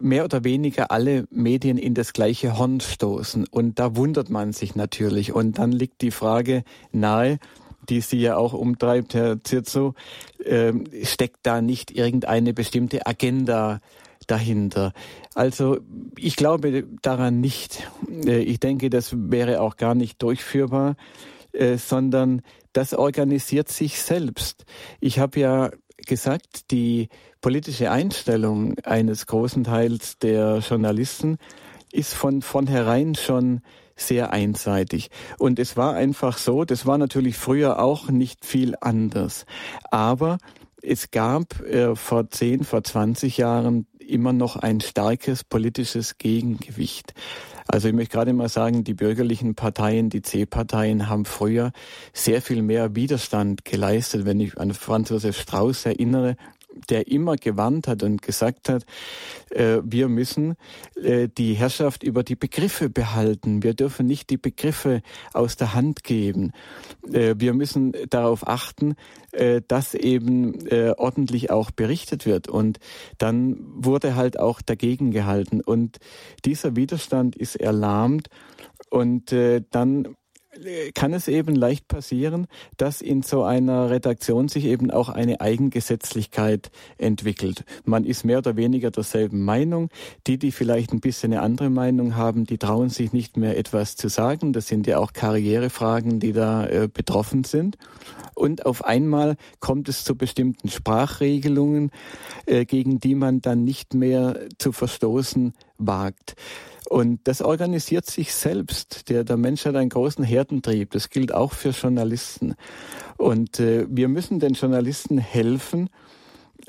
mehr oder weniger alle Medien in das gleiche Horn stoßen. Und da wundert man sich natürlich. Und dann liegt die Frage nahe, die Sie ja auch umtreibt, Herr Zirzo, äh, steckt da nicht irgendeine bestimmte Agenda dahinter? Also ich glaube daran nicht. Äh, ich denke, das wäre auch gar nicht durchführbar, äh, sondern das organisiert sich selbst. Ich habe ja gesagt, die politische Einstellung eines großen Teils der Journalisten ist von vornherein schon sehr einseitig. Und es war einfach so, das war natürlich früher auch nicht viel anders. Aber es gab äh, vor 10, vor 20 Jahren immer noch ein starkes politisches Gegengewicht. Also ich möchte gerade mal sagen, die bürgerlichen Parteien, die C-Parteien haben früher sehr viel mehr Widerstand geleistet. Wenn ich an Franz Josef Strauß erinnere, der immer gewarnt hat und gesagt hat, äh, wir müssen äh, die Herrschaft über die Begriffe behalten. Wir dürfen nicht die Begriffe aus der Hand geben. Äh, wir müssen darauf achten, äh, dass eben äh, ordentlich auch berichtet wird. Und dann wurde halt auch dagegen gehalten. Und dieser Widerstand ist erlahmt. Und äh, dann kann es eben leicht passieren, dass in so einer Redaktion sich eben auch eine Eigengesetzlichkeit entwickelt. Man ist mehr oder weniger derselben Meinung. Die, die vielleicht ein bisschen eine andere Meinung haben, die trauen sich nicht mehr etwas zu sagen. Das sind ja auch Karrierefragen, die da äh, betroffen sind. Und auf einmal kommt es zu bestimmten Sprachregelungen, äh, gegen die man dann nicht mehr zu verstoßen wagt. Und das organisiert sich selbst. Der, der Mensch hat einen großen Herdentrieb. Das gilt auch für Journalisten. Und äh, wir müssen den Journalisten helfen,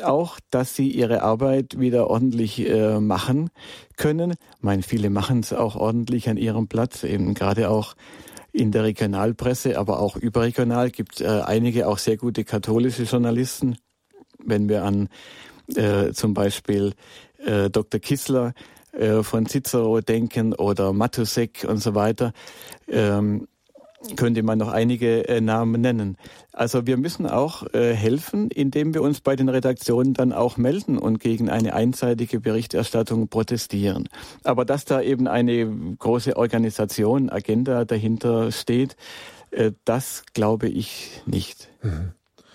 auch, dass sie ihre Arbeit wieder ordentlich äh, machen können. Ich meine, viele machen es auch ordentlich an ihrem Platz, eben gerade auch in der Regionalpresse, aber auch überregional gibt äh, einige auch sehr gute katholische Journalisten. Wenn wir an äh, zum Beispiel äh, Dr. Kissler von Cicero denken oder Matusek und so weiter, ähm, könnte man noch einige äh, Namen nennen. Also wir müssen auch äh, helfen, indem wir uns bei den Redaktionen dann auch melden und gegen eine einseitige Berichterstattung protestieren. Aber dass da eben eine große Organisation, Agenda dahinter steht, äh, das glaube ich nicht. Mhm.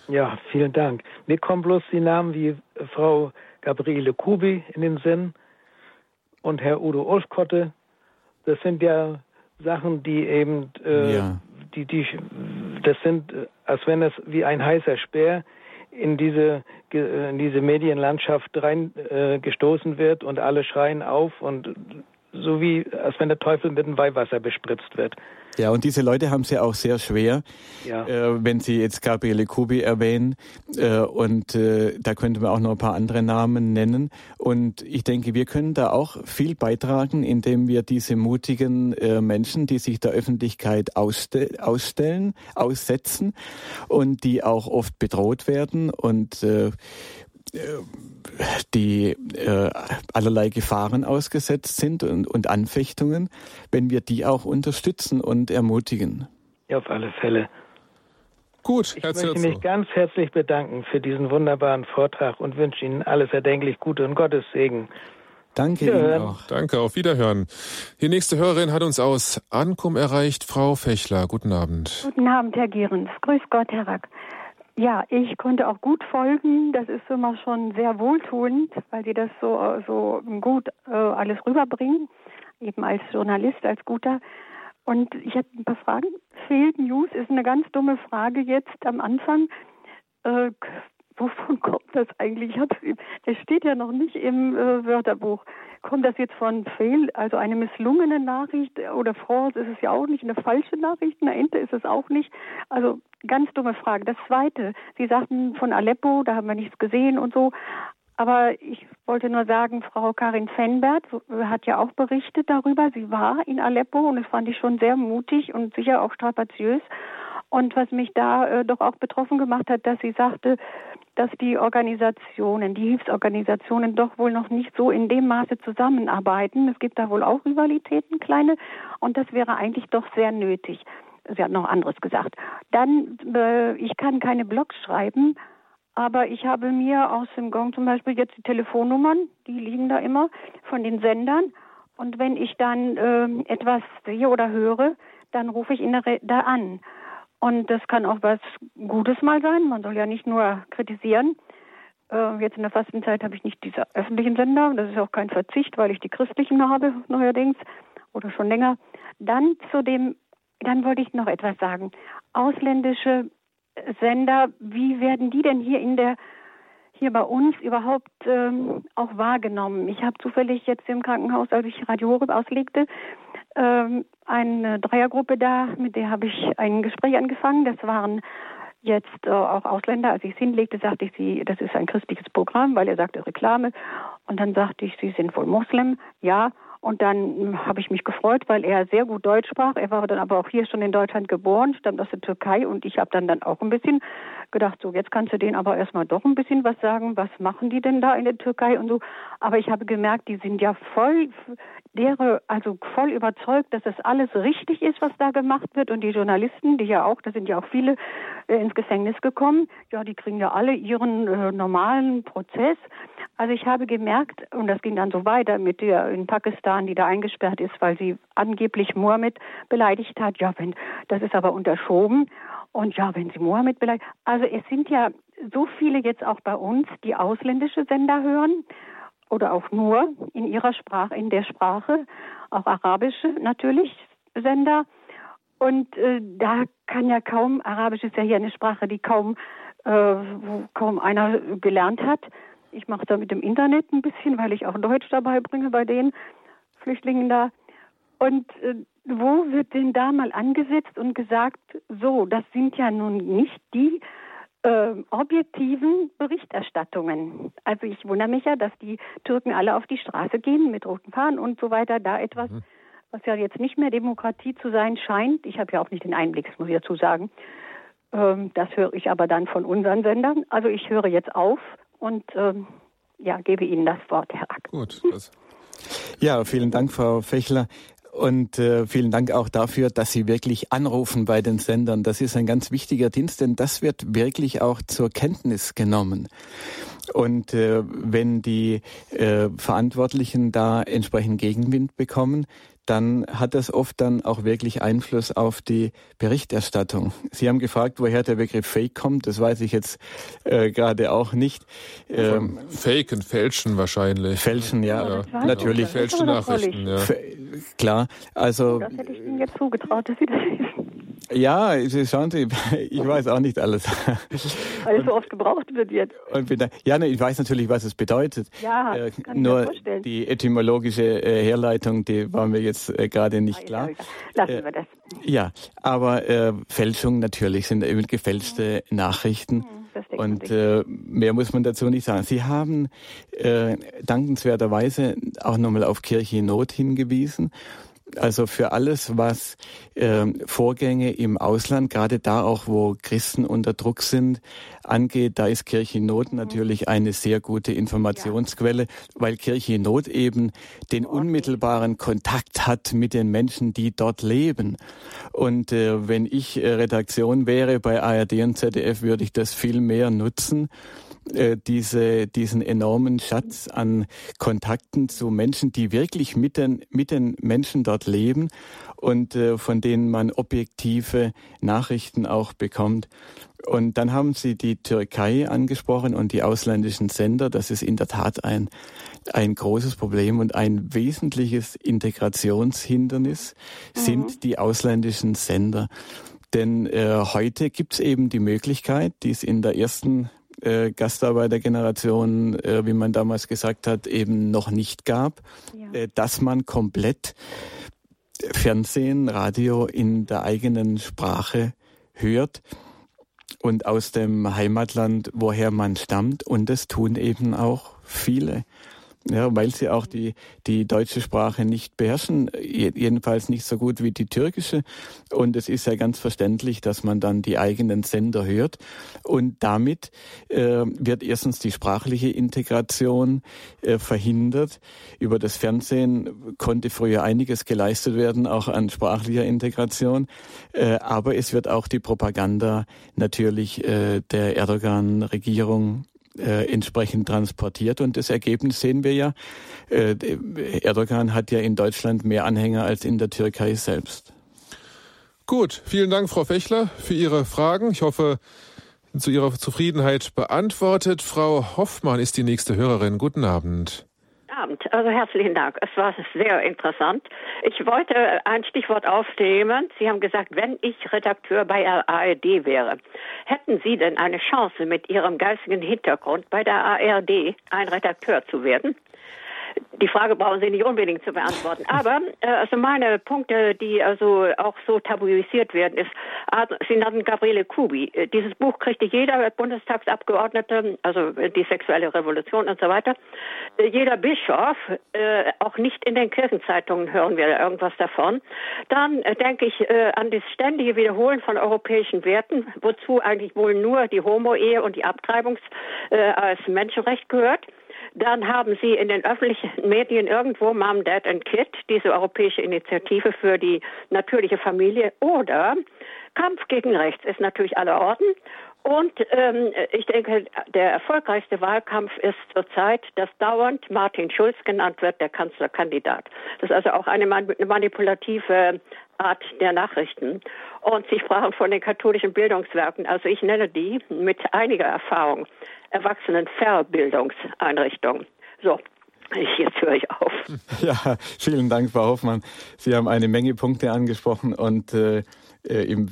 Ja, vielen Dank. Mir kommen bloß die Namen wie Frau Gabriele Kubi in den Sinn und Herr Udo Oskotte. Das sind ja Sachen, die eben, äh, ja. die, die, das sind, äh, als wenn das wie ein heißer Speer in diese, in diese Medienlandschaft reingestoßen äh, wird und alle schreien auf und so wie als wenn der Teufel mit dem Weihwasser bespritzt wird. Ja, und diese Leute haben es ja auch sehr schwer, ja. äh, wenn Sie jetzt Gabriele Kubi erwähnen. Äh, und äh, da könnte man auch noch ein paar andere Namen nennen. Und ich denke, wir können da auch viel beitragen, indem wir diese mutigen äh, Menschen, die sich der Öffentlichkeit ausste ausstellen, aussetzen und die auch oft bedroht werden und äh, die äh, allerlei Gefahren ausgesetzt sind und, und Anfechtungen, wenn wir die auch unterstützen und ermutigen. Ja, auf alle Fälle. Gut, ich möchte mich ganz herzlich bedanken für diesen wunderbaren Vortrag und wünsche Ihnen alles erdenklich Gute und Gottes Segen. Danke Ihnen auch. Danke, auf Wiederhören. Die nächste Hörerin hat uns aus Ankum erreicht, Frau Fechler. Guten Abend. Guten Abend, Herr Gierens. Grüß Gott, Herr Rack. Ja, ich konnte auch gut folgen. Das ist immer schon sehr wohltuend, weil sie das so, so gut äh, alles rüberbringen, eben als Journalist, als guter. Und ich habe ein paar Fragen. Failed News ist eine ganz dumme Frage jetzt am Anfang. Äh, wovon kommt das eigentlich? Es steht ja noch nicht im äh, Wörterbuch. Kommt das jetzt von Fail, also eine misslungene Nachricht oder False ist es ja auch nicht, eine falsche Nachricht, eine Ente ist es auch nicht. Also ganz dumme Frage. Das Zweite, Sie sagten von Aleppo, da haben wir nichts gesehen und so. Aber ich wollte nur sagen, Frau Karin Fenbert hat ja auch berichtet darüber. Sie war in Aleppo und das fand ich schon sehr mutig und sicher auch strapaziös. Und was mich da äh, doch auch betroffen gemacht hat, dass sie sagte, dass die Organisationen, die Hilfsorganisationen doch wohl noch nicht so in dem Maße zusammenarbeiten. Es gibt da wohl auch Rivalitäten, kleine, und das wäre eigentlich doch sehr nötig. Sie hat noch anderes gesagt. Dann, äh, ich kann keine Blogs schreiben, aber ich habe mir aus dem Gong zum Beispiel jetzt die Telefonnummern, die liegen da immer, von den Sendern. Und wenn ich dann äh, etwas sehe oder höre, dann rufe ich ihn da an. Und das kann auch was Gutes mal sein. Man soll ja nicht nur kritisieren. Äh, jetzt in der Fastenzeit habe ich nicht diese öffentlichen Sender. Das ist auch kein Verzicht, weil ich die christlichen habe neuerdings oder schon länger. Dann zu dem, dann wollte ich noch etwas sagen. Ausländische Sender, wie werden die denn hier in der hier bei uns überhaupt ähm, auch wahrgenommen? Ich habe zufällig jetzt im Krankenhaus, als ich Radio Horeb auslegte, ähm, eine Dreiergruppe da, mit der habe ich ein Gespräch angefangen. Das waren jetzt äh, auch Ausländer. Als ich es hinlegte, sagte ich sie, das ist ein christliches Programm, weil er sagte Reklame. Und dann sagte ich, Sie sind wohl Muslim. Ja. Und dann habe ich mich gefreut, weil er sehr gut Deutsch sprach. Er war dann aber auch hier schon in Deutschland geboren, stammt aus der Türkei und ich habe dann, dann auch ein bisschen gedacht, so jetzt kannst du denen aber erstmal doch ein bisschen was sagen. Was machen die denn da in der Türkei und so? Aber ich habe gemerkt, die sind ja voll, deren, also voll überzeugt, dass das alles richtig ist, was da gemacht wird. Und die Journalisten, die ja auch, da sind ja auch viele äh, ins Gefängnis gekommen, ja, die kriegen ja alle ihren äh, normalen Prozess. Also ich habe gemerkt, und das ging dann so weiter mit der in Pakistan, die da eingesperrt ist, weil sie angeblich Mohammed beleidigt hat. Ja, wenn, das ist aber unterschoben. Und ja, wenn sie Mohammed beleidigt. Also es sind ja so viele jetzt auch bei uns, die ausländische Sender hören oder auch nur in ihrer Sprache, in der Sprache, auch arabische natürlich Sender. Und äh, da kann ja kaum, Arabisch ist ja hier eine Sprache, die kaum, äh, wo kaum einer gelernt hat. Ich mache da mit dem Internet ein bisschen, weil ich auch Deutsch dabei bringe bei den Flüchtlingen da. Und äh, wo wird denn da mal angesetzt und gesagt, so, das sind ja nun nicht die äh, objektiven Berichterstattungen. Also ich wundere mich ja, dass die Türken alle auf die Straße gehen mit roten Fahnen und so weiter, da etwas, mhm. was ja jetzt nicht mehr Demokratie zu sein scheint. Ich habe ja auch nicht den Einblick, das muss ich dazu sagen. Ähm, das höre ich aber dann von unseren Sendern. Also ich höre jetzt auf und ähm, ja, gebe Ihnen das Wort, Herr Ack. Gut. Ja, vielen Dank, Frau Fechler. Und äh, vielen Dank auch dafür, dass Sie wirklich anrufen bei den Sendern. Das ist ein ganz wichtiger Dienst, denn das wird wirklich auch zur Kenntnis genommen. Und äh, wenn die äh, Verantwortlichen da entsprechend Gegenwind bekommen, dann hat das oft dann auch wirklich Einfluss auf die Berichterstattung. Sie haben gefragt, woher der Begriff Fake kommt. Das weiß ich jetzt äh, gerade auch nicht. Ähm, Faken, fälschen wahrscheinlich. Fälschen, ja, ja. natürlich. Fälschte Nachrichten, ja. Klar, also. Das hätte ich Ihnen jetzt zugetraut, dass Sie das wissen. Ja, schauen Sie, ich weiß auch nicht alles. Weil es so oft gebraucht wird jetzt. Bin, ja, ne, ich weiß natürlich, was es bedeutet. Ja, äh, kann nur ich mir die etymologische äh, Herleitung, die war mir jetzt äh, gerade nicht ah, klar. Lassen äh, wir das. Ja, aber äh, Fälschung natürlich sind eben gefälschte mhm. Nachrichten. Mhm. Und äh, mehr muss man dazu nicht sagen. Sie haben äh, dankenswerterweise auch nochmal auf Kirche in Not hingewiesen. Also für alles, was äh, Vorgänge im Ausland, gerade da auch, wo Christen unter Druck sind, angeht, da ist Kirche in Not natürlich eine sehr gute Informationsquelle, weil Kirche in Not eben den unmittelbaren Kontakt hat mit den Menschen, die dort leben. Und äh, wenn ich äh, Redaktion wäre bei ARD und ZDF, würde ich das viel mehr nutzen äh, diese, diesen enormen Schatz an Kontakten zu Menschen, die wirklich mit den, mit den Menschen dort leben und äh, von denen man objektive Nachrichten auch bekommt. Und dann haben Sie die Türkei angesprochen und die ausländischen Sender. Das ist in der Tat ein, ein großes Problem und ein wesentliches Integrationshindernis mhm. sind die ausländischen Sender. Denn äh, heute gibt es eben die Möglichkeit, die es in der ersten äh, Gastarbeitergeneration, äh, wie man damals gesagt hat, eben noch nicht gab, ja. äh, dass man komplett Fernsehen, Radio in der eigenen Sprache hört und aus dem Heimatland, woher man stammt. Und das tun eben auch viele. Ja, weil sie auch die, die deutsche Sprache nicht beherrschen, jedenfalls nicht so gut wie die türkische. Und es ist ja ganz verständlich, dass man dann die eigenen Sender hört. Und damit äh, wird erstens die sprachliche Integration äh, verhindert. Über das Fernsehen konnte früher einiges geleistet werden, auch an sprachlicher Integration. Äh, aber es wird auch die Propaganda natürlich äh, der Erdogan-Regierung äh, entsprechend transportiert. Und das Ergebnis sehen wir ja. Äh, Erdogan hat ja in Deutschland mehr Anhänger als in der Türkei selbst. Gut, vielen Dank, Frau Fechler, für Ihre Fragen. Ich hoffe, zu Ihrer Zufriedenheit beantwortet. Frau Hoffmann ist die nächste Hörerin. Guten Abend. Abend. Also herzlichen Dank. Es war sehr interessant. Ich wollte ein Stichwort aufnehmen. Sie haben gesagt, wenn ich Redakteur bei der ARD wäre, hätten Sie denn eine Chance, mit Ihrem geistigen Hintergrund bei der ARD ein Redakteur zu werden? Die Frage brauchen Sie nicht unbedingt zu beantworten. Aber äh, also meine Punkte, die also auch so tabuisiert werden, ist, Sie nannten Gabriele Kubi. Äh, dieses Buch kriegte jeder Bundestagsabgeordnete, also äh, die sexuelle Revolution und so weiter. Äh, jeder Bischof, äh, auch nicht in den Kirchenzeitungen hören wir irgendwas davon. Dann äh, denke ich äh, an das ständige Wiederholen von europäischen Werten, wozu eigentlich wohl nur die Homo-Ehe und die Abtreibungs äh, als Menschenrecht gehört. Dann haben Sie in den öffentlichen Medien irgendwo Mom, Dad and Kid, diese europäische Initiative für die natürliche Familie. Oder Kampf gegen Rechts ist natürlich aller Orten. Und ähm, ich denke, der erfolgreichste Wahlkampf ist zurzeit, dass dauernd Martin Schulz genannt wird, der Kanzlerkandidat. Das ist also auch eine manipulative Art der Nachrichten. Und Sie sprachen von den katholischen Bildungswerken. Also ich nenne die mit einiger Erfahrung Erwachsenenverbildungseinrichtungen. So, Jetzt höre ich auf. Ja, vielen Dank, Frau Hoffmann. Sie haben eine Menge Punkte angesprochen und äh, äh, im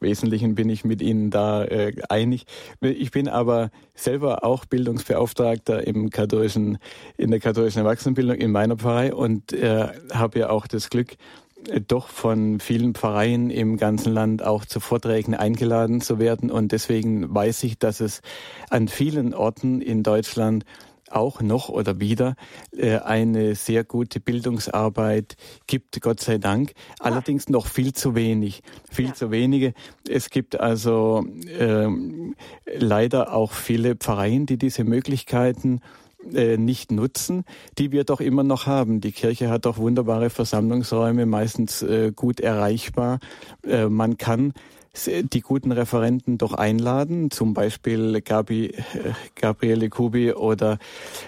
Wesentlichen bin ich mit Ihnen da äh, einig. Ich bin aber selber auch Bildungsbeauftragter im katholischen, in der katholischen Erwachsenenbildung in meiner Pfarrei und äh, habe ja auch das Glück, äh, doch von vielen Pfarreien im ganzen Land auch zu Vorträgen eingeladen zu werden. Und deswegen weiß ich, dass es an vielen Orten in Deutschland auch noch oder wieder äh, eine sehr gute Bildungsarbeit gibt, Gott sei Dank. Allerdings noch viel zu wenig, viel ja. zu wenige. Es gibt also äh, leider auch viele Pfarreien, die diese Möglichkeiten äh, nicht nutzen, die wir doch immer noch haben. Die Kirche hat doch wunderbare Versammlungsräume, meistens äh, gut erreichbar. Äh, man kann die guten Referenten doch einladen, zum Beispiel Gabi, äh, Gabriele Kubi oder,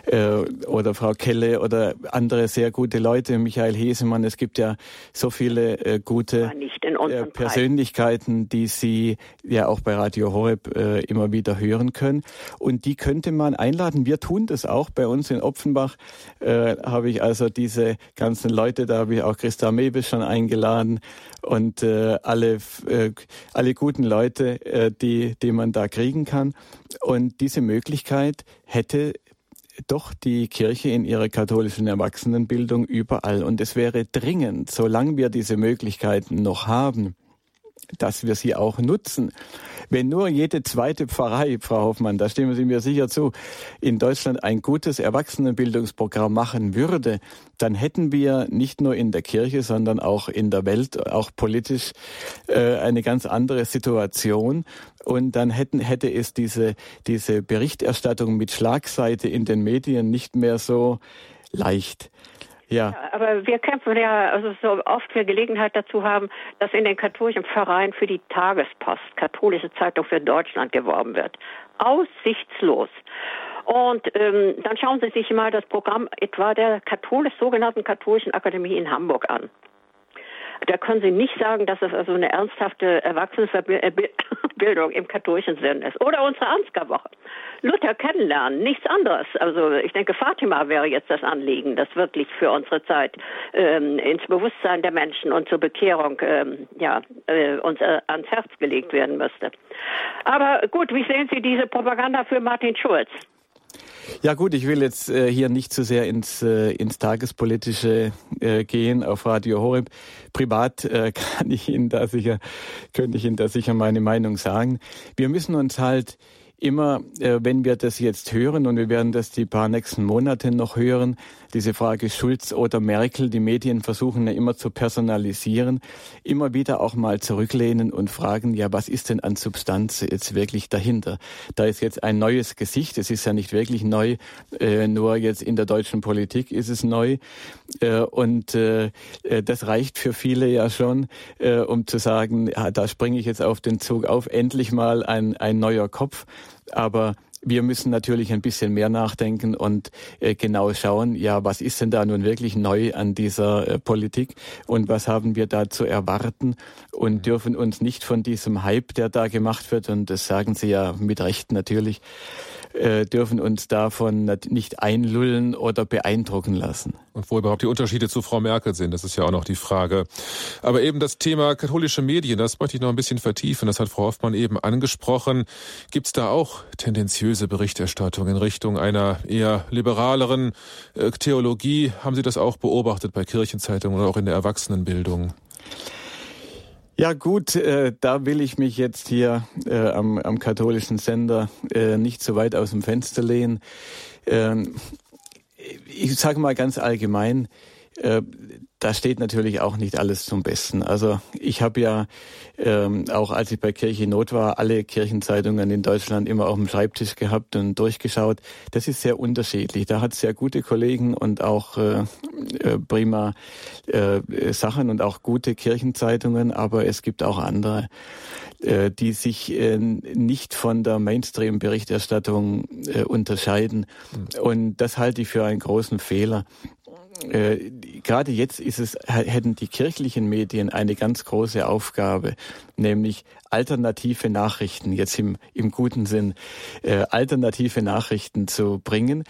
äh, oder Frau Kelle oder andere sehr gute Leute, Michael Hesemann. Es gibt ja so viele äh, gute äh, Persönlichkeiten, die Sie ja auch bei Radio Horeb äh, immer wieder hören können. Und die könnte man einladen. Wir tun das auch bei uns in Opfenbach. Äh, habe ich also diese ganzen Leute, da habe ich auch Christa Mebes schon eingeladen und äh, alle, äh, alle guten Leute, äh, die, die man da kriegen kann. Und diese Möglichkeit hätte doch die Kirche in ihrer katholischen Erwachsenenbildung überall. Und es wäre dringend, solange wir diese Möglichkeiten noch haben, dass wir sie auch nutzen. Wenn nur jede zweite Pfarrei, Frau Hoffmann, da stimmen Sie mir sicher zu, in Deutschland ein gutes Erwachsenenbildungsprogramm machen würde, dann hätten wir nicht nur in der Kirche, sondern auch in der Welt, auch politisch, äh, eine ganz andere Situation. Und dann hätten, hätte es diese, diese Berichterstattung mit Schlagseite in den Medien nicht mehr so leicht. Ja. ja. Aber wir kämpfen ja, also so oft wir Gelegenheit dazu haben, dass in den katholischen Pfarreien für die Tagespost, katholische Zeitung für Deutschland geworben wird. Aussichtslos. Und ähm, dann schauen Sie sich mal das Programm etwa der katholisch, sogenannten katholischen Akademie in Hamburg an. Da können Sie nicht sagen, dass es also eine ernsthafte Erwachsenenbildung im katholischen Sinn ist. Oder unsere Ansgar-Woche. Luther kennenlernen, nichts anderes. Also ich denke, Fatima wäre jetzt das Anliegen, das wirklich für unsere Zeit ähm, ins Bewusstsein der Menschen und zur Bekehrung ähm, ja, äh, uns äh, ans Herz gelegt werden müsste. Aber gut, wie sehen Sie diese Propaganda für Martin Schulz? Ja gut, ich will jetzt äh, hier nicht zu sehr ins, äh, ins Tagespolitische äh, gehen auf Radio Horeb. Privat äh, kann ich Ihnen da sicher, könnte ich Ihnen da sicher meine Meinung sagen. Wir müssen uns halt immer, äh, wenn wir das jetzt hören, und wir werden das die paar nächsten Monate noch hören, diese Frage Schulz oder Merkel, die Medien versuchen ja immer zu personalisieren, immer wieder auch mal zurücklehnen und fragen, ja, was ist denn an Substanz jetzt wirklich dahinter? Da ist jetzt ein neues Gesicht, es ist ja nicht wirklich neu, äh, nur jetzt in der deutschen Politik ist es neu. Äh, und äh, äh das reicht für viele ja schon, äh, um zu sagen, ja, da springe ich jetzt auf den Zug auf, endlich mal ein, ein neuer Kopf. Aber wir müssen natürlich ein bisschen mehr nachdenken und äh, genau schauen, ja, was ist denn da nun wirklich neu an dieser äh, Politik und was haben wir da zu erwarten und dürfen uns nicht von diesem Hype, der da gemacht wird, und das sagen Sie ja mit Recht natürlich, äh, dürfen uns davon nicht einlullen oder beeindrucken lassen. Und wo überhaupt die Unterschiede zu Frau Merkel sind, das ist ja auch noch die Frage. Aber eben das Thema katholische Medien, das möchte ich noch ein bisschen vertiefen. Das hat Frau Hoffmann eben angesprochen. Gibt es da auch tendenziöse Berichterstattung in Richtung einer eher liberaleren äh, Theologie? Haben Sie das auch beobachtet bei Kirchenzeitungen oder auch in der Erwachsenenbildung? Ja gut, äh, da will ich mich jetzt hier äh, am, am, katholischen Sender äh, nicht so weit aus dem Fenster lehnen. Ähm, ich sage mal ganz allgemein, äh, da steht natürlich auch nicht alles zum Besten. Also ich habe ja ähm, auch als ich bei Kirche Not war, alle Kirchenzeitungen in Deutschland immer auf dem Schreibtisch gehabt und durchgeschaut. Das ist sehr unterschiedlich. Da hat es sehr gute Kollegen und auch äh, äh, prima äh, Sachen und auch gute Kirchenzeitungen, aber es gibt auch andere äh, die sich äh, nicht von der Mainstream-Berichterstattung äh, unterscheiden. Mhm. Und das halte ich für einen großen Fehler äh, gerade jetzt ist es, hätten die kirchlichen Medien eine ganz große Aufgabe, nämlich alternative Nachrichten, jetzt im, im guten Sinn, äh, alternative Nachrichten zu bringen.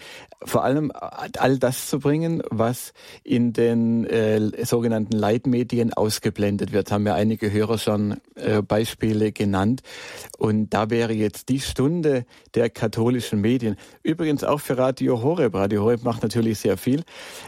Vor allem all das zu bringen, was in den äh, sogenannten Leitmedien ausgeblendet wird. Haben ja einige Hörer schon äh, Beispiele genannt. Und da wäre jetzt die Stunde der katholischen Medien. Übrigens auch für Radio Horeb. Radio Horeb macht natürlich sehr viel.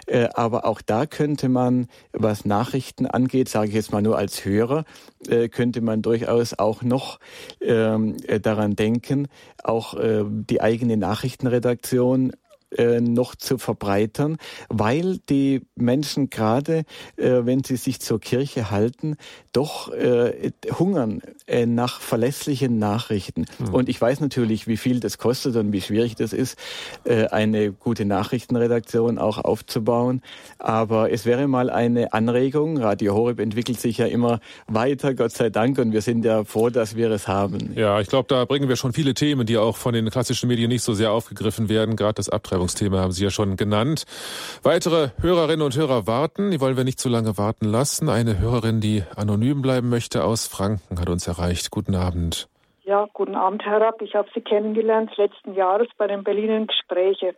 Äh, aber auch da könnte man, was Nachrichten angeht, sage ich jetzt mal nur als Hörer, äh, könnte man durchaus auch noch ähm, äh, daran denken, auch äh, die eigene Nachrichtenredaktion äh, noch zu verbreitern, weil die Menschen gerade, äh, wenn sie sich zur Kirche halten, doch äh, hungern äh, nach verlässlichen Nachrichten. Mhm. Und ich weiß natürlich, wie viel das kostet und wie schwierig das ist, äh, eine gute Nachrichtenredaktion auch aufzubauen. Aber es wäre mal eine Anregung. Radio Horeb entwickelt sich ja immer weiter, Gott sei Dank, und wir sind ja froh, dass wir es haben. Ja, ich glaube, da bringen wir schon viele Themen, die auch von den klassischen Medien nicht so sehr aufgegriffen werden, gerade das Abtreibung Abtreibungsthema haben Sie ja schon genannt. Weitere Hörerinnen und Hörer warten. Die wollen wir nicht zu lange warten lassen. Eine Hörerin, die anonym bleiben möchte aus Franken, hat uns erreicht. Guten Abend. Ja, guten Abend, Herr Rapp. Ich habe Sie kennengelernt letzten Jahres bei den Berliner Gespräche.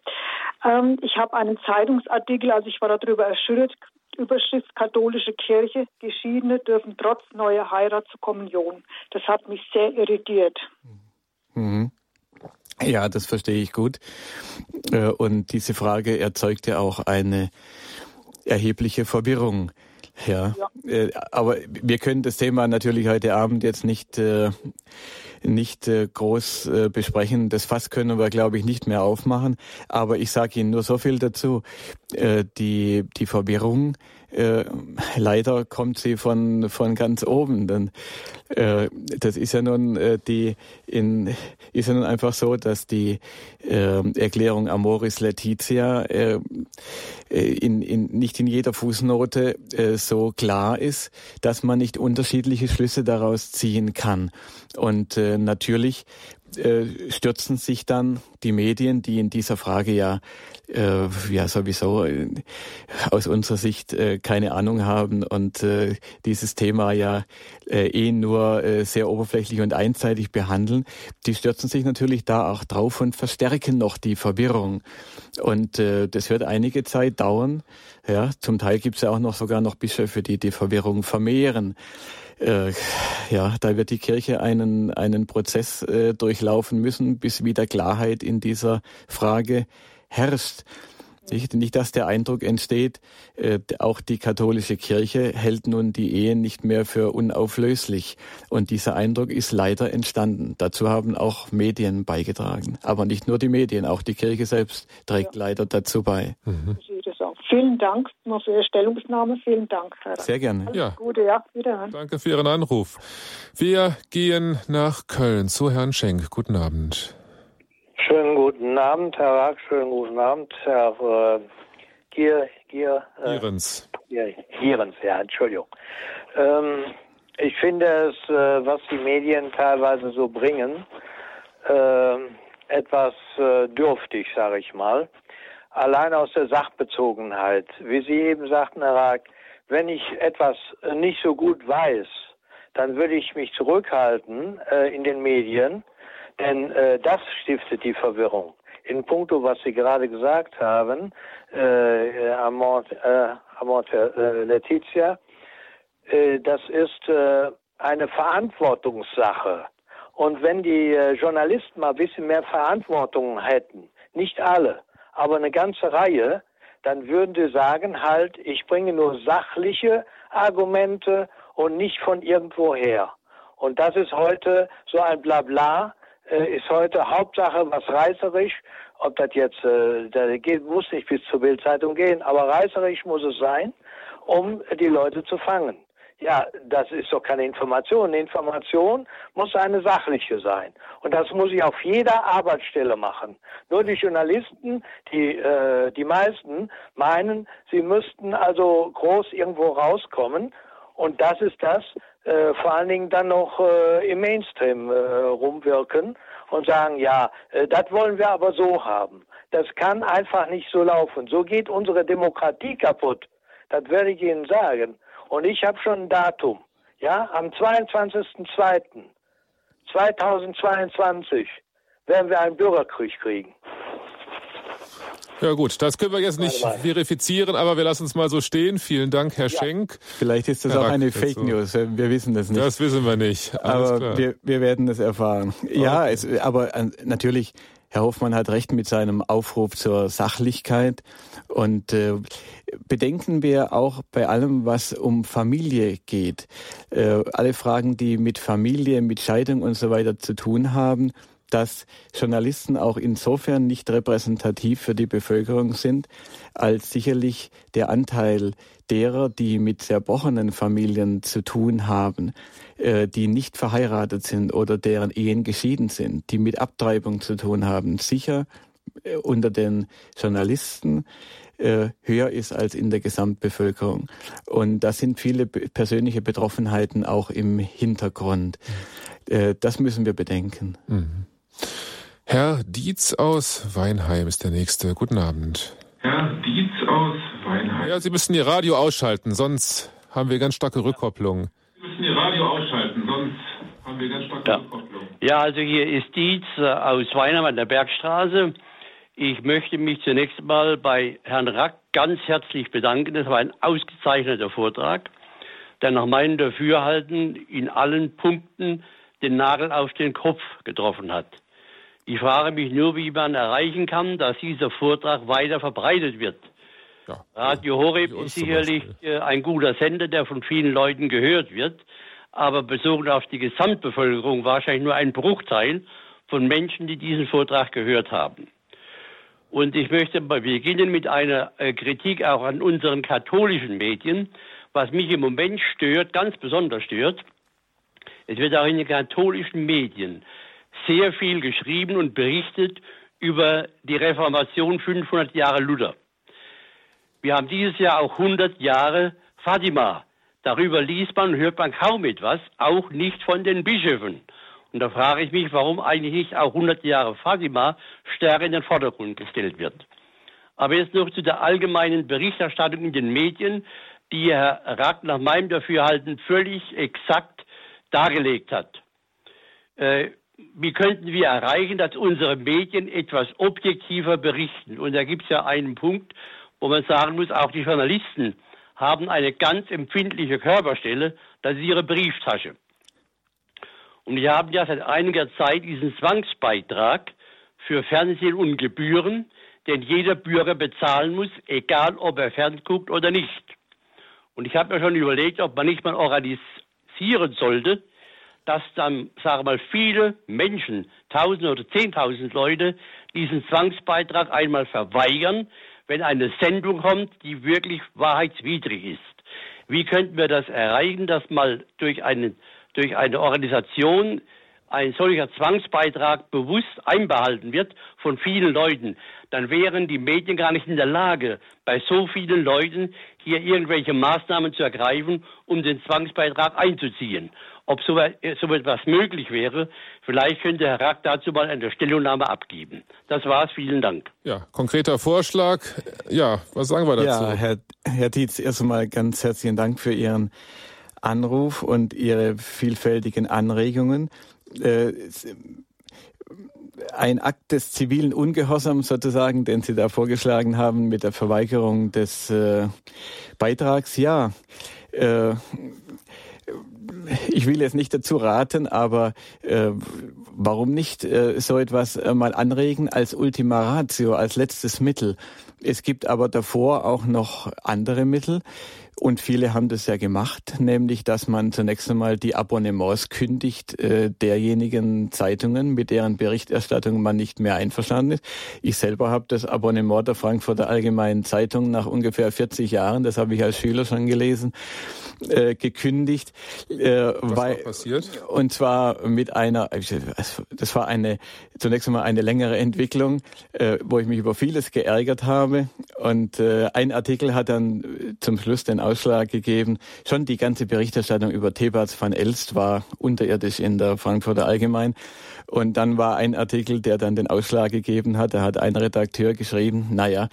Ähm, ich habe einen Zeitungsartikel, also ich war darüber erschüttert, Überschrift Katholische Kirche, Geschiedene dürfen trotz neuer Heirat zur Kommunion. Das hat mich sehr irritiert. Mhm. Ja, das verstehe ich gut. Äh, und diese Frage erzeugt ja auch eine erhebliche Verwirrung. Ja, ja. Äh, aber wir können das Thema natürlich heute Abend jetzt nicht äh, nicht groß besprechen. Das Fass können wir, glaube ich, nicht mehr aufmachen. Aber ich sage Ihnen nur so viel dazu: Die die Verwirrung äh, leider kommt sie von von ganz oben. Denn äh, das ist ja nun äh, die in ist ja nun einfach so, dass die äh, Erklärung Amoris Laetitia äh, äh, in, in, nicht in jeder Fußnote äh, so klar ist, dass man nicht unterschiedliche Schlüsse daraus ziehen kann. Und äh, natürlich äh, stürzen sich dann die Medien, die in dieser Frage ja äh, ja sowieso äh, aus unserer Sicht äh, keine Ahnung haben und dieses Thema ja eh nur sehr oberflächlich und einseitig behandeln, die stürzen sich natürlich da auch drauf und verstärken noch die Verwirrung. Und das wird einige Zeit dauern. Ja, zum Teil gibt es ja auch noch sogar noch Bischöfe, die die Verwirrung vermehren äh, ja, da wird die Kirche einen, einen Prozess äh, durchlaufen müssen, bis wieder Klarheit in dieser Frage herrscht. Nicht, nicht, dass der Eindruck entsteht, äh, auch die katholische Kirche hält nun die Ehen nicht mehr für unauflöslich. Und dieser Eindruck ist leider entstanden. Dazu haben auch Medien beigetragen. Aber nicht nur die Medien, auch die Kirche selbst trägt ja. leider dazu bei. Mhm. Vielen Dank für Ihre Stellungnahme. Vielen Dank. Herr Sehr gerne. Alles ja. Gute, ja. Wiederhören. Danke für Ihren Anruf. Wir gehen nach Köln zu Herrn Schenk. Guten Abend. Schönen guten Abend, Herr Rack. Schönen guten Abend, Herr äh, Gier, Gier, äh, Gierens. Gierens, ja, Entschuldigung. Ähm, ich finde es, äh, was die Medien teilweise so bringen, äh, etwas äh, dürftig, sage ich mal. Allein aus der Sachbezogenheit. Wie Sie eben sagten, Herr Rack, wenn ich etwas nicht so gut weiß, dann würde ich mich zurückhalten äh, in den Medien denn äh, das stiftet die Verwirrung. In puncto, was Sie gerade gesagt haben, äh, Amort, äh, Amort äh, Letizia, äh, das ist äh, eine Verantwortungssache. Und wenn die äh, Journalisten mal ein bisschen mehr Verantwortung hätten, nicht alle, aber eine ganze Reihe, dann würden sie sagen, halt, ich bringe nur sachliche Argumente und nicht von irgendwoher. Und das ist heute so ein Blabla, äh, ist heute Hauptsache was reißerisch. Ob das jetzt, äh, da geht, muss nicht bis zur Bildzeitung gehen, aber reißerisch muss es sein, um die Leute zu fangen. Ja, das ist doch keine Information. Information muss eine sachliche sein. Und das muss ich auf jeder Arbeitsstelle machen. Nur die Journalisten, die, äh, die meisten, meinen, sie müssten also groß irgendwo rauskommen. Und das ist das, äh, vor allen Dingen dann noch äh, im Mainstream äh, rumwirken und sagen, ja, äh, das wollen wir aber so haben. Das kann einfach nicht so laufen. So geht unsere Demokratie kaputt. Das werde ich Ihnen sagen. Und ich habe schon ein Datum. Ja, am 22.02.2022 werden wir einen Bürgerkrieg kriegen. Ja gut, das können wir jetzt nicht verifizieren, aber wir lassen es mal so stehen. Vielen Dank, Herr ja. Schenk. Vielleicht ist das Herr auch eine Fake dazu. News. Wir wissen das nicht. Das wissen wir nicht. Alles aber wir, wir werden es erfahren. Okay. Ja, es, aber äh, natürlich. Herr Hoffmann hat recht mit seinem Aufruf zur Sachlichkeit. Und äh, bedenken wir auch bei allem, was um Familie geht, äh, alle Fragen, die mit Familie, mit Scheidung und so weiter zu tun haben, dass Journalisten auch insofern nicht repräsentativ für die Bevölkerung sind, als sicherlich der Anteil derer, die mit zerbrochenen Familien zu tun haben, äh, die nicht verheiratet sind oder deren Ehen geschieden sind, die mit Abtreibung zu tun haben, sicher unter den Journalisten äh, höher ist als in der Gesamtbevölkerung. Und da sind viele persönliche Betroffenheiten auch im Hintergrund. Mhm. Das müssen wir bedenken. Mhm. Herr Dietz aus Weinheim ist der nächste. Guten Abend. Herr Dietz aus Weinheim. Ja, Sie müssen Ihr Radio ausschalten, sonst haben wir ganz starke Rückkopplung. Sie müssen Ihr Radio ausschalten, sonst haben wir ganz starke ja. Rückkopplung. Ja, also hier ist Dietz äh, aus Weinheim an der Bergstraße. Ich möchte mich zunächst mal bei Herrn Rack ganz herzlich bedanken. Das war ein ausgezeichneter Vortrag, der nach meinem Dafürhalten in allen Punkten den Nagel auf den Kopf getroffen hat. Ich frage mich nur, wie man erreichen kann, dass dieser Vortrag weiter verbreitet wird. Ja, Radio Horeb ist sicherlich äh, ein guter Sender, der von vielen Leuten gehört wird, aber bezogen auf die Gesamtbevölkerung wahrscheinlich nur ein Bruchteil von Menschen, die diesen Vortrag gehört haben. Und ich möchte beginnen mit einer äh, Kritik auch an unseren katholischen Medien, was mich im Moment stört, ganz besonders stört. Es wird auch in den katholischen Medien sehr viel geschrieben und berichtet über die Reformation 500 Jahre Luther. Wir haben dieses Jahr auch 100 Jahre Fatima. Darüber liest man und hört man kaum etwas, auch nicht von den Bischöfen. Und da frage ich mich, warum eigentlich nicht auch 100 Jahre Fatima stärker in den Vordergrund gestellt wird. Aber jetzt noch zu der allgemeinen Berichterstattung in den Medien, die Herr Rack nach meinem Dafürhalten völlig exakt dargelegt hat. Äh, wie könnten wir erreichen, dass unsere Medien etwas objektiver berichten? Und da gibt es ja einen Punkt, wo man sagen muss, auch die Journalisten haben eine ganz empfindliche Körperstelle, das ist ihre Brieftasche. Und wir haben ja seit einiger Zeit diesen Zwangsbeitrag für Fernsehen und Gebühren, den jeder Bürger bezahlen muss, egal ob er fern guckt oder nicht. Und ich habe mir schon überlegt, ob man nicht mal organisieren sollte, dass dann, sagen wir mal, viele Menschen, tausend oder zehntausend Leute, diesen Zwangsbeitrag einmal verweigern, wenn eine Sendung kommt, die wirklich wahrheitswidrig ist. Wie könnten wir das erreichen, dass mal durch eine, durch eine Organisation ein solcher Zwangsbeitrag bewusst einbehalten wird von vielen Leuten, dann wären die Medien gar nicht in der Lage, bei so vielen Leuten hier irgendwelche Maßnahmen zu ergreifen, um den Zwangsbeitrag einzuziehen. Ob so, so etwas möglich wäre, vielleicht könnte Herr Rack dazu mal eine Stellungnahme abgeben. Das war's. Vielen Dank. Ja, konkreter Vorschlag. Ja, was sagen wir dazu? Ja, Herr, Herr Dietz, erst einmal ganz herzlichen Dank für Ihren Anruf und Ihre vielfältigen Anregungen. Äh, ein Akt des zivilen Ungehorsams sozusagen, den Sie da vorgeschlagen haben mit der Verweigerung des äh, Beitrags, ja. Äh, ich will jetzt nicht dazu raten, aber äh, warum nicht äh, so etwas äh, mal anregen als Ultima Ratio, als letztes Mittel? Es gibt aber davor auch noch andere Mittel. Und viele haben das ja gemacht, nämlich dass man zunächst einmal die Abonnements kündigt äh, derjenigen Zeitungen, mit deren Berichterstattung man nicht mehr einverstanden ist. Ich selber habe das Abonnement der Frankfurter Allgemeinen Zeitung nach ungefähr 40 Jahren, das habe ich als Schüler schon gelesen, äh, gekündigt. Äh, Was weil, passiert? Und zwar mit einer, das war eine zunächst einmal eine längere Entwicklung, äh, wo ich mich über vieles geärgert habe. Und äh, ein Artikel hat dann zum Schluss den Ausschlag gegeben. Schon die ganze Berichterstattung über Thebats van Elst war unterirdisch in der Frankfurter Allgemein. Und dann war ein Artikel, der dann den Ausschlag gegeben hat. Da hat ein Redakteur geschrieben, naja,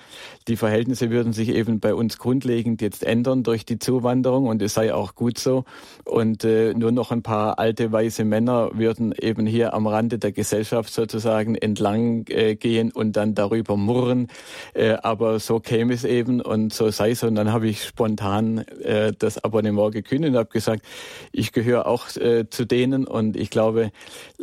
die Verhältnisse würden sich eben bei uns grundlegend jetzt ändern durch die Zuwanderung und es sei auch gut so. Und äh, nur noch ein paar alte weiße Männer würden eben hier am Rande der Gesellschaft sozusagen entlang äh, gehen und dann darüber murren. Äh, aber so käme es eben und so sei es. Und dann habe ich spontan äh, das Abonnement gekündigt und habe gesagt, ich gehöre auch äh, zu denen und ich glaube,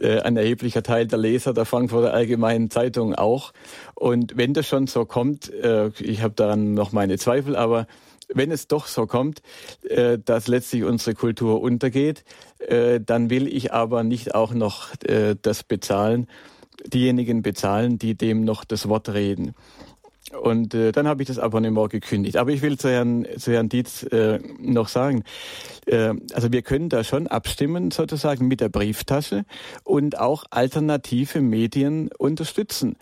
äh, ein erheblicher erheblicher Teil der Leser der Frankfurter Allgemeinen Zeitung auch. Und wenn das schon so kommt, äh, ich habe daran noch meine Zweifel, aber wenn es doch so kommt, äh, dass letztlich unsere Kultur untergeht, äh, dann will ich aber nicht auch noch das bezahlen, diejenigen bezahlen, die dem noch das Wort reden. Und äh, dann habe ich das Abonnement gekündigt. Aber ich will zu Herrn, zu Herrn Dietz äh, noch sagen, äh, also wir können da schon abstimmen sozusagen mit der Brieftasche und auch alternative Medien unterstützen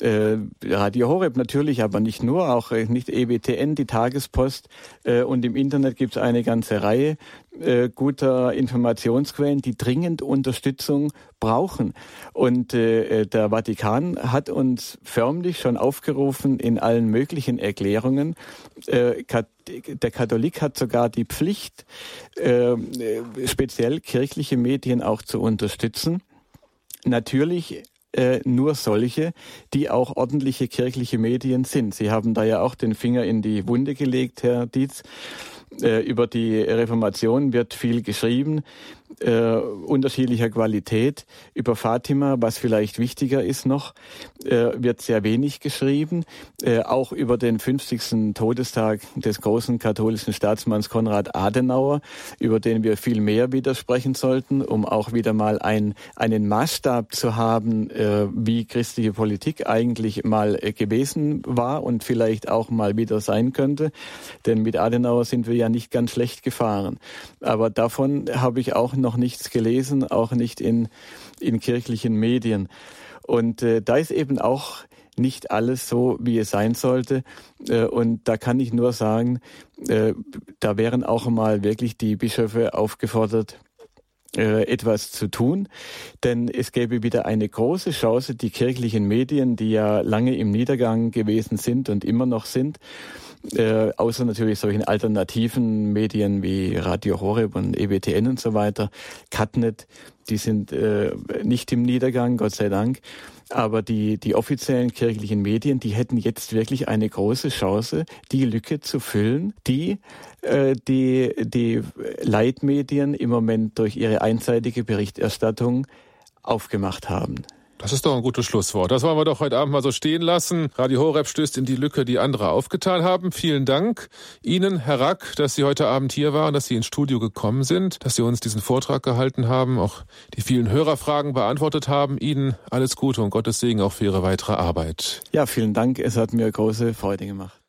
äh, Radio Horeb natürlich, aber nicht nur, auch äh, nicht EWTN, die Tagespost äh, und im Internet gibt es eine ganze Reihe guter Informationsquellen, die dringend Unterstützung brauchen. Und der Vatikan hat uns förmlich schon aufgerufen in allen möglichen Erklärungen. Der Katholik hat sogar die Pflicht, speziell kirchliche Medien auch zu unterstützen. Natürlich äh, nur solche, die auch ordentliche kirchliche Medien sind. Sie haben da ja auch den Finger in die Wunde gelegt, Herr Dietz. Äh, über die Reformation wird viel geschrieben äh, unterschiedlicher Qualität. Über Fatima, was vielleicht wichtiger ist noch, äh, wird sehr wenig geschrieben. Äh, auch über den 50. Todestag des großen katholischen Staatsmanns Konrad Adenauer, über den wir viel mehr widersprechen sollten, um auch wieder mal ein, einen Maßstab zu haben, äh, wie christliche Politik eigentlich mal äh, gewesen war und vielleicht auch mal wieder sein könnte. Denn mit Adenauer sind wir ja nicht ganz schlecht gefahren. Aber davon habe ich auch noch nichts gelesen, auch nicht in, in kirchlichen Medien. Und äh, da ist eben auch nicht alles so, wie es sein sollte. Äh, und da kann ich nur sagen, äh, da wären auch mal wirklich die Bischöfe aufgefordert, äh, etwas zu tun, denn es gäbe wieder eine große Chance, die kirchlichen Medien, die ja lange im Niedergang gewesen sind und immer noch sind, äh, außer natürlich solchen alternativen Medien wie Radio Horeb und EWTN und so weiter, Catnet, die sind äh, nicht im Niedergang, Gott sei Dank. Aber die, die offiziellen kirchlichen Medien, die hätten jetzt wirklich eine große Chance, die Lücke zu füllen, die äh, die, die Leitmedien im Moment durch ihre einseitige Berichterstattung aufgemacht haben. Das ist doch ein gutes Schlusswort. Das wollen wir doch heute Abend mal so stehen lassen. Radio Horeb stößt in die Lücke, die andere aufgetan haben. Vielen Dank Ihnen, Herr Rack, dass Sie heute Abend hier waren, dass Sie ins Studio gekommen sind, dass Sie uns diesen Vortrag gehalten haben, auch die vielen Hörerfragen beantwortet haben. Ihnen alles Gute und Gottes Segen auch für Ihre weitere Arbeit. Ja, vielen Dank. Es hat mir große Freude gemacht.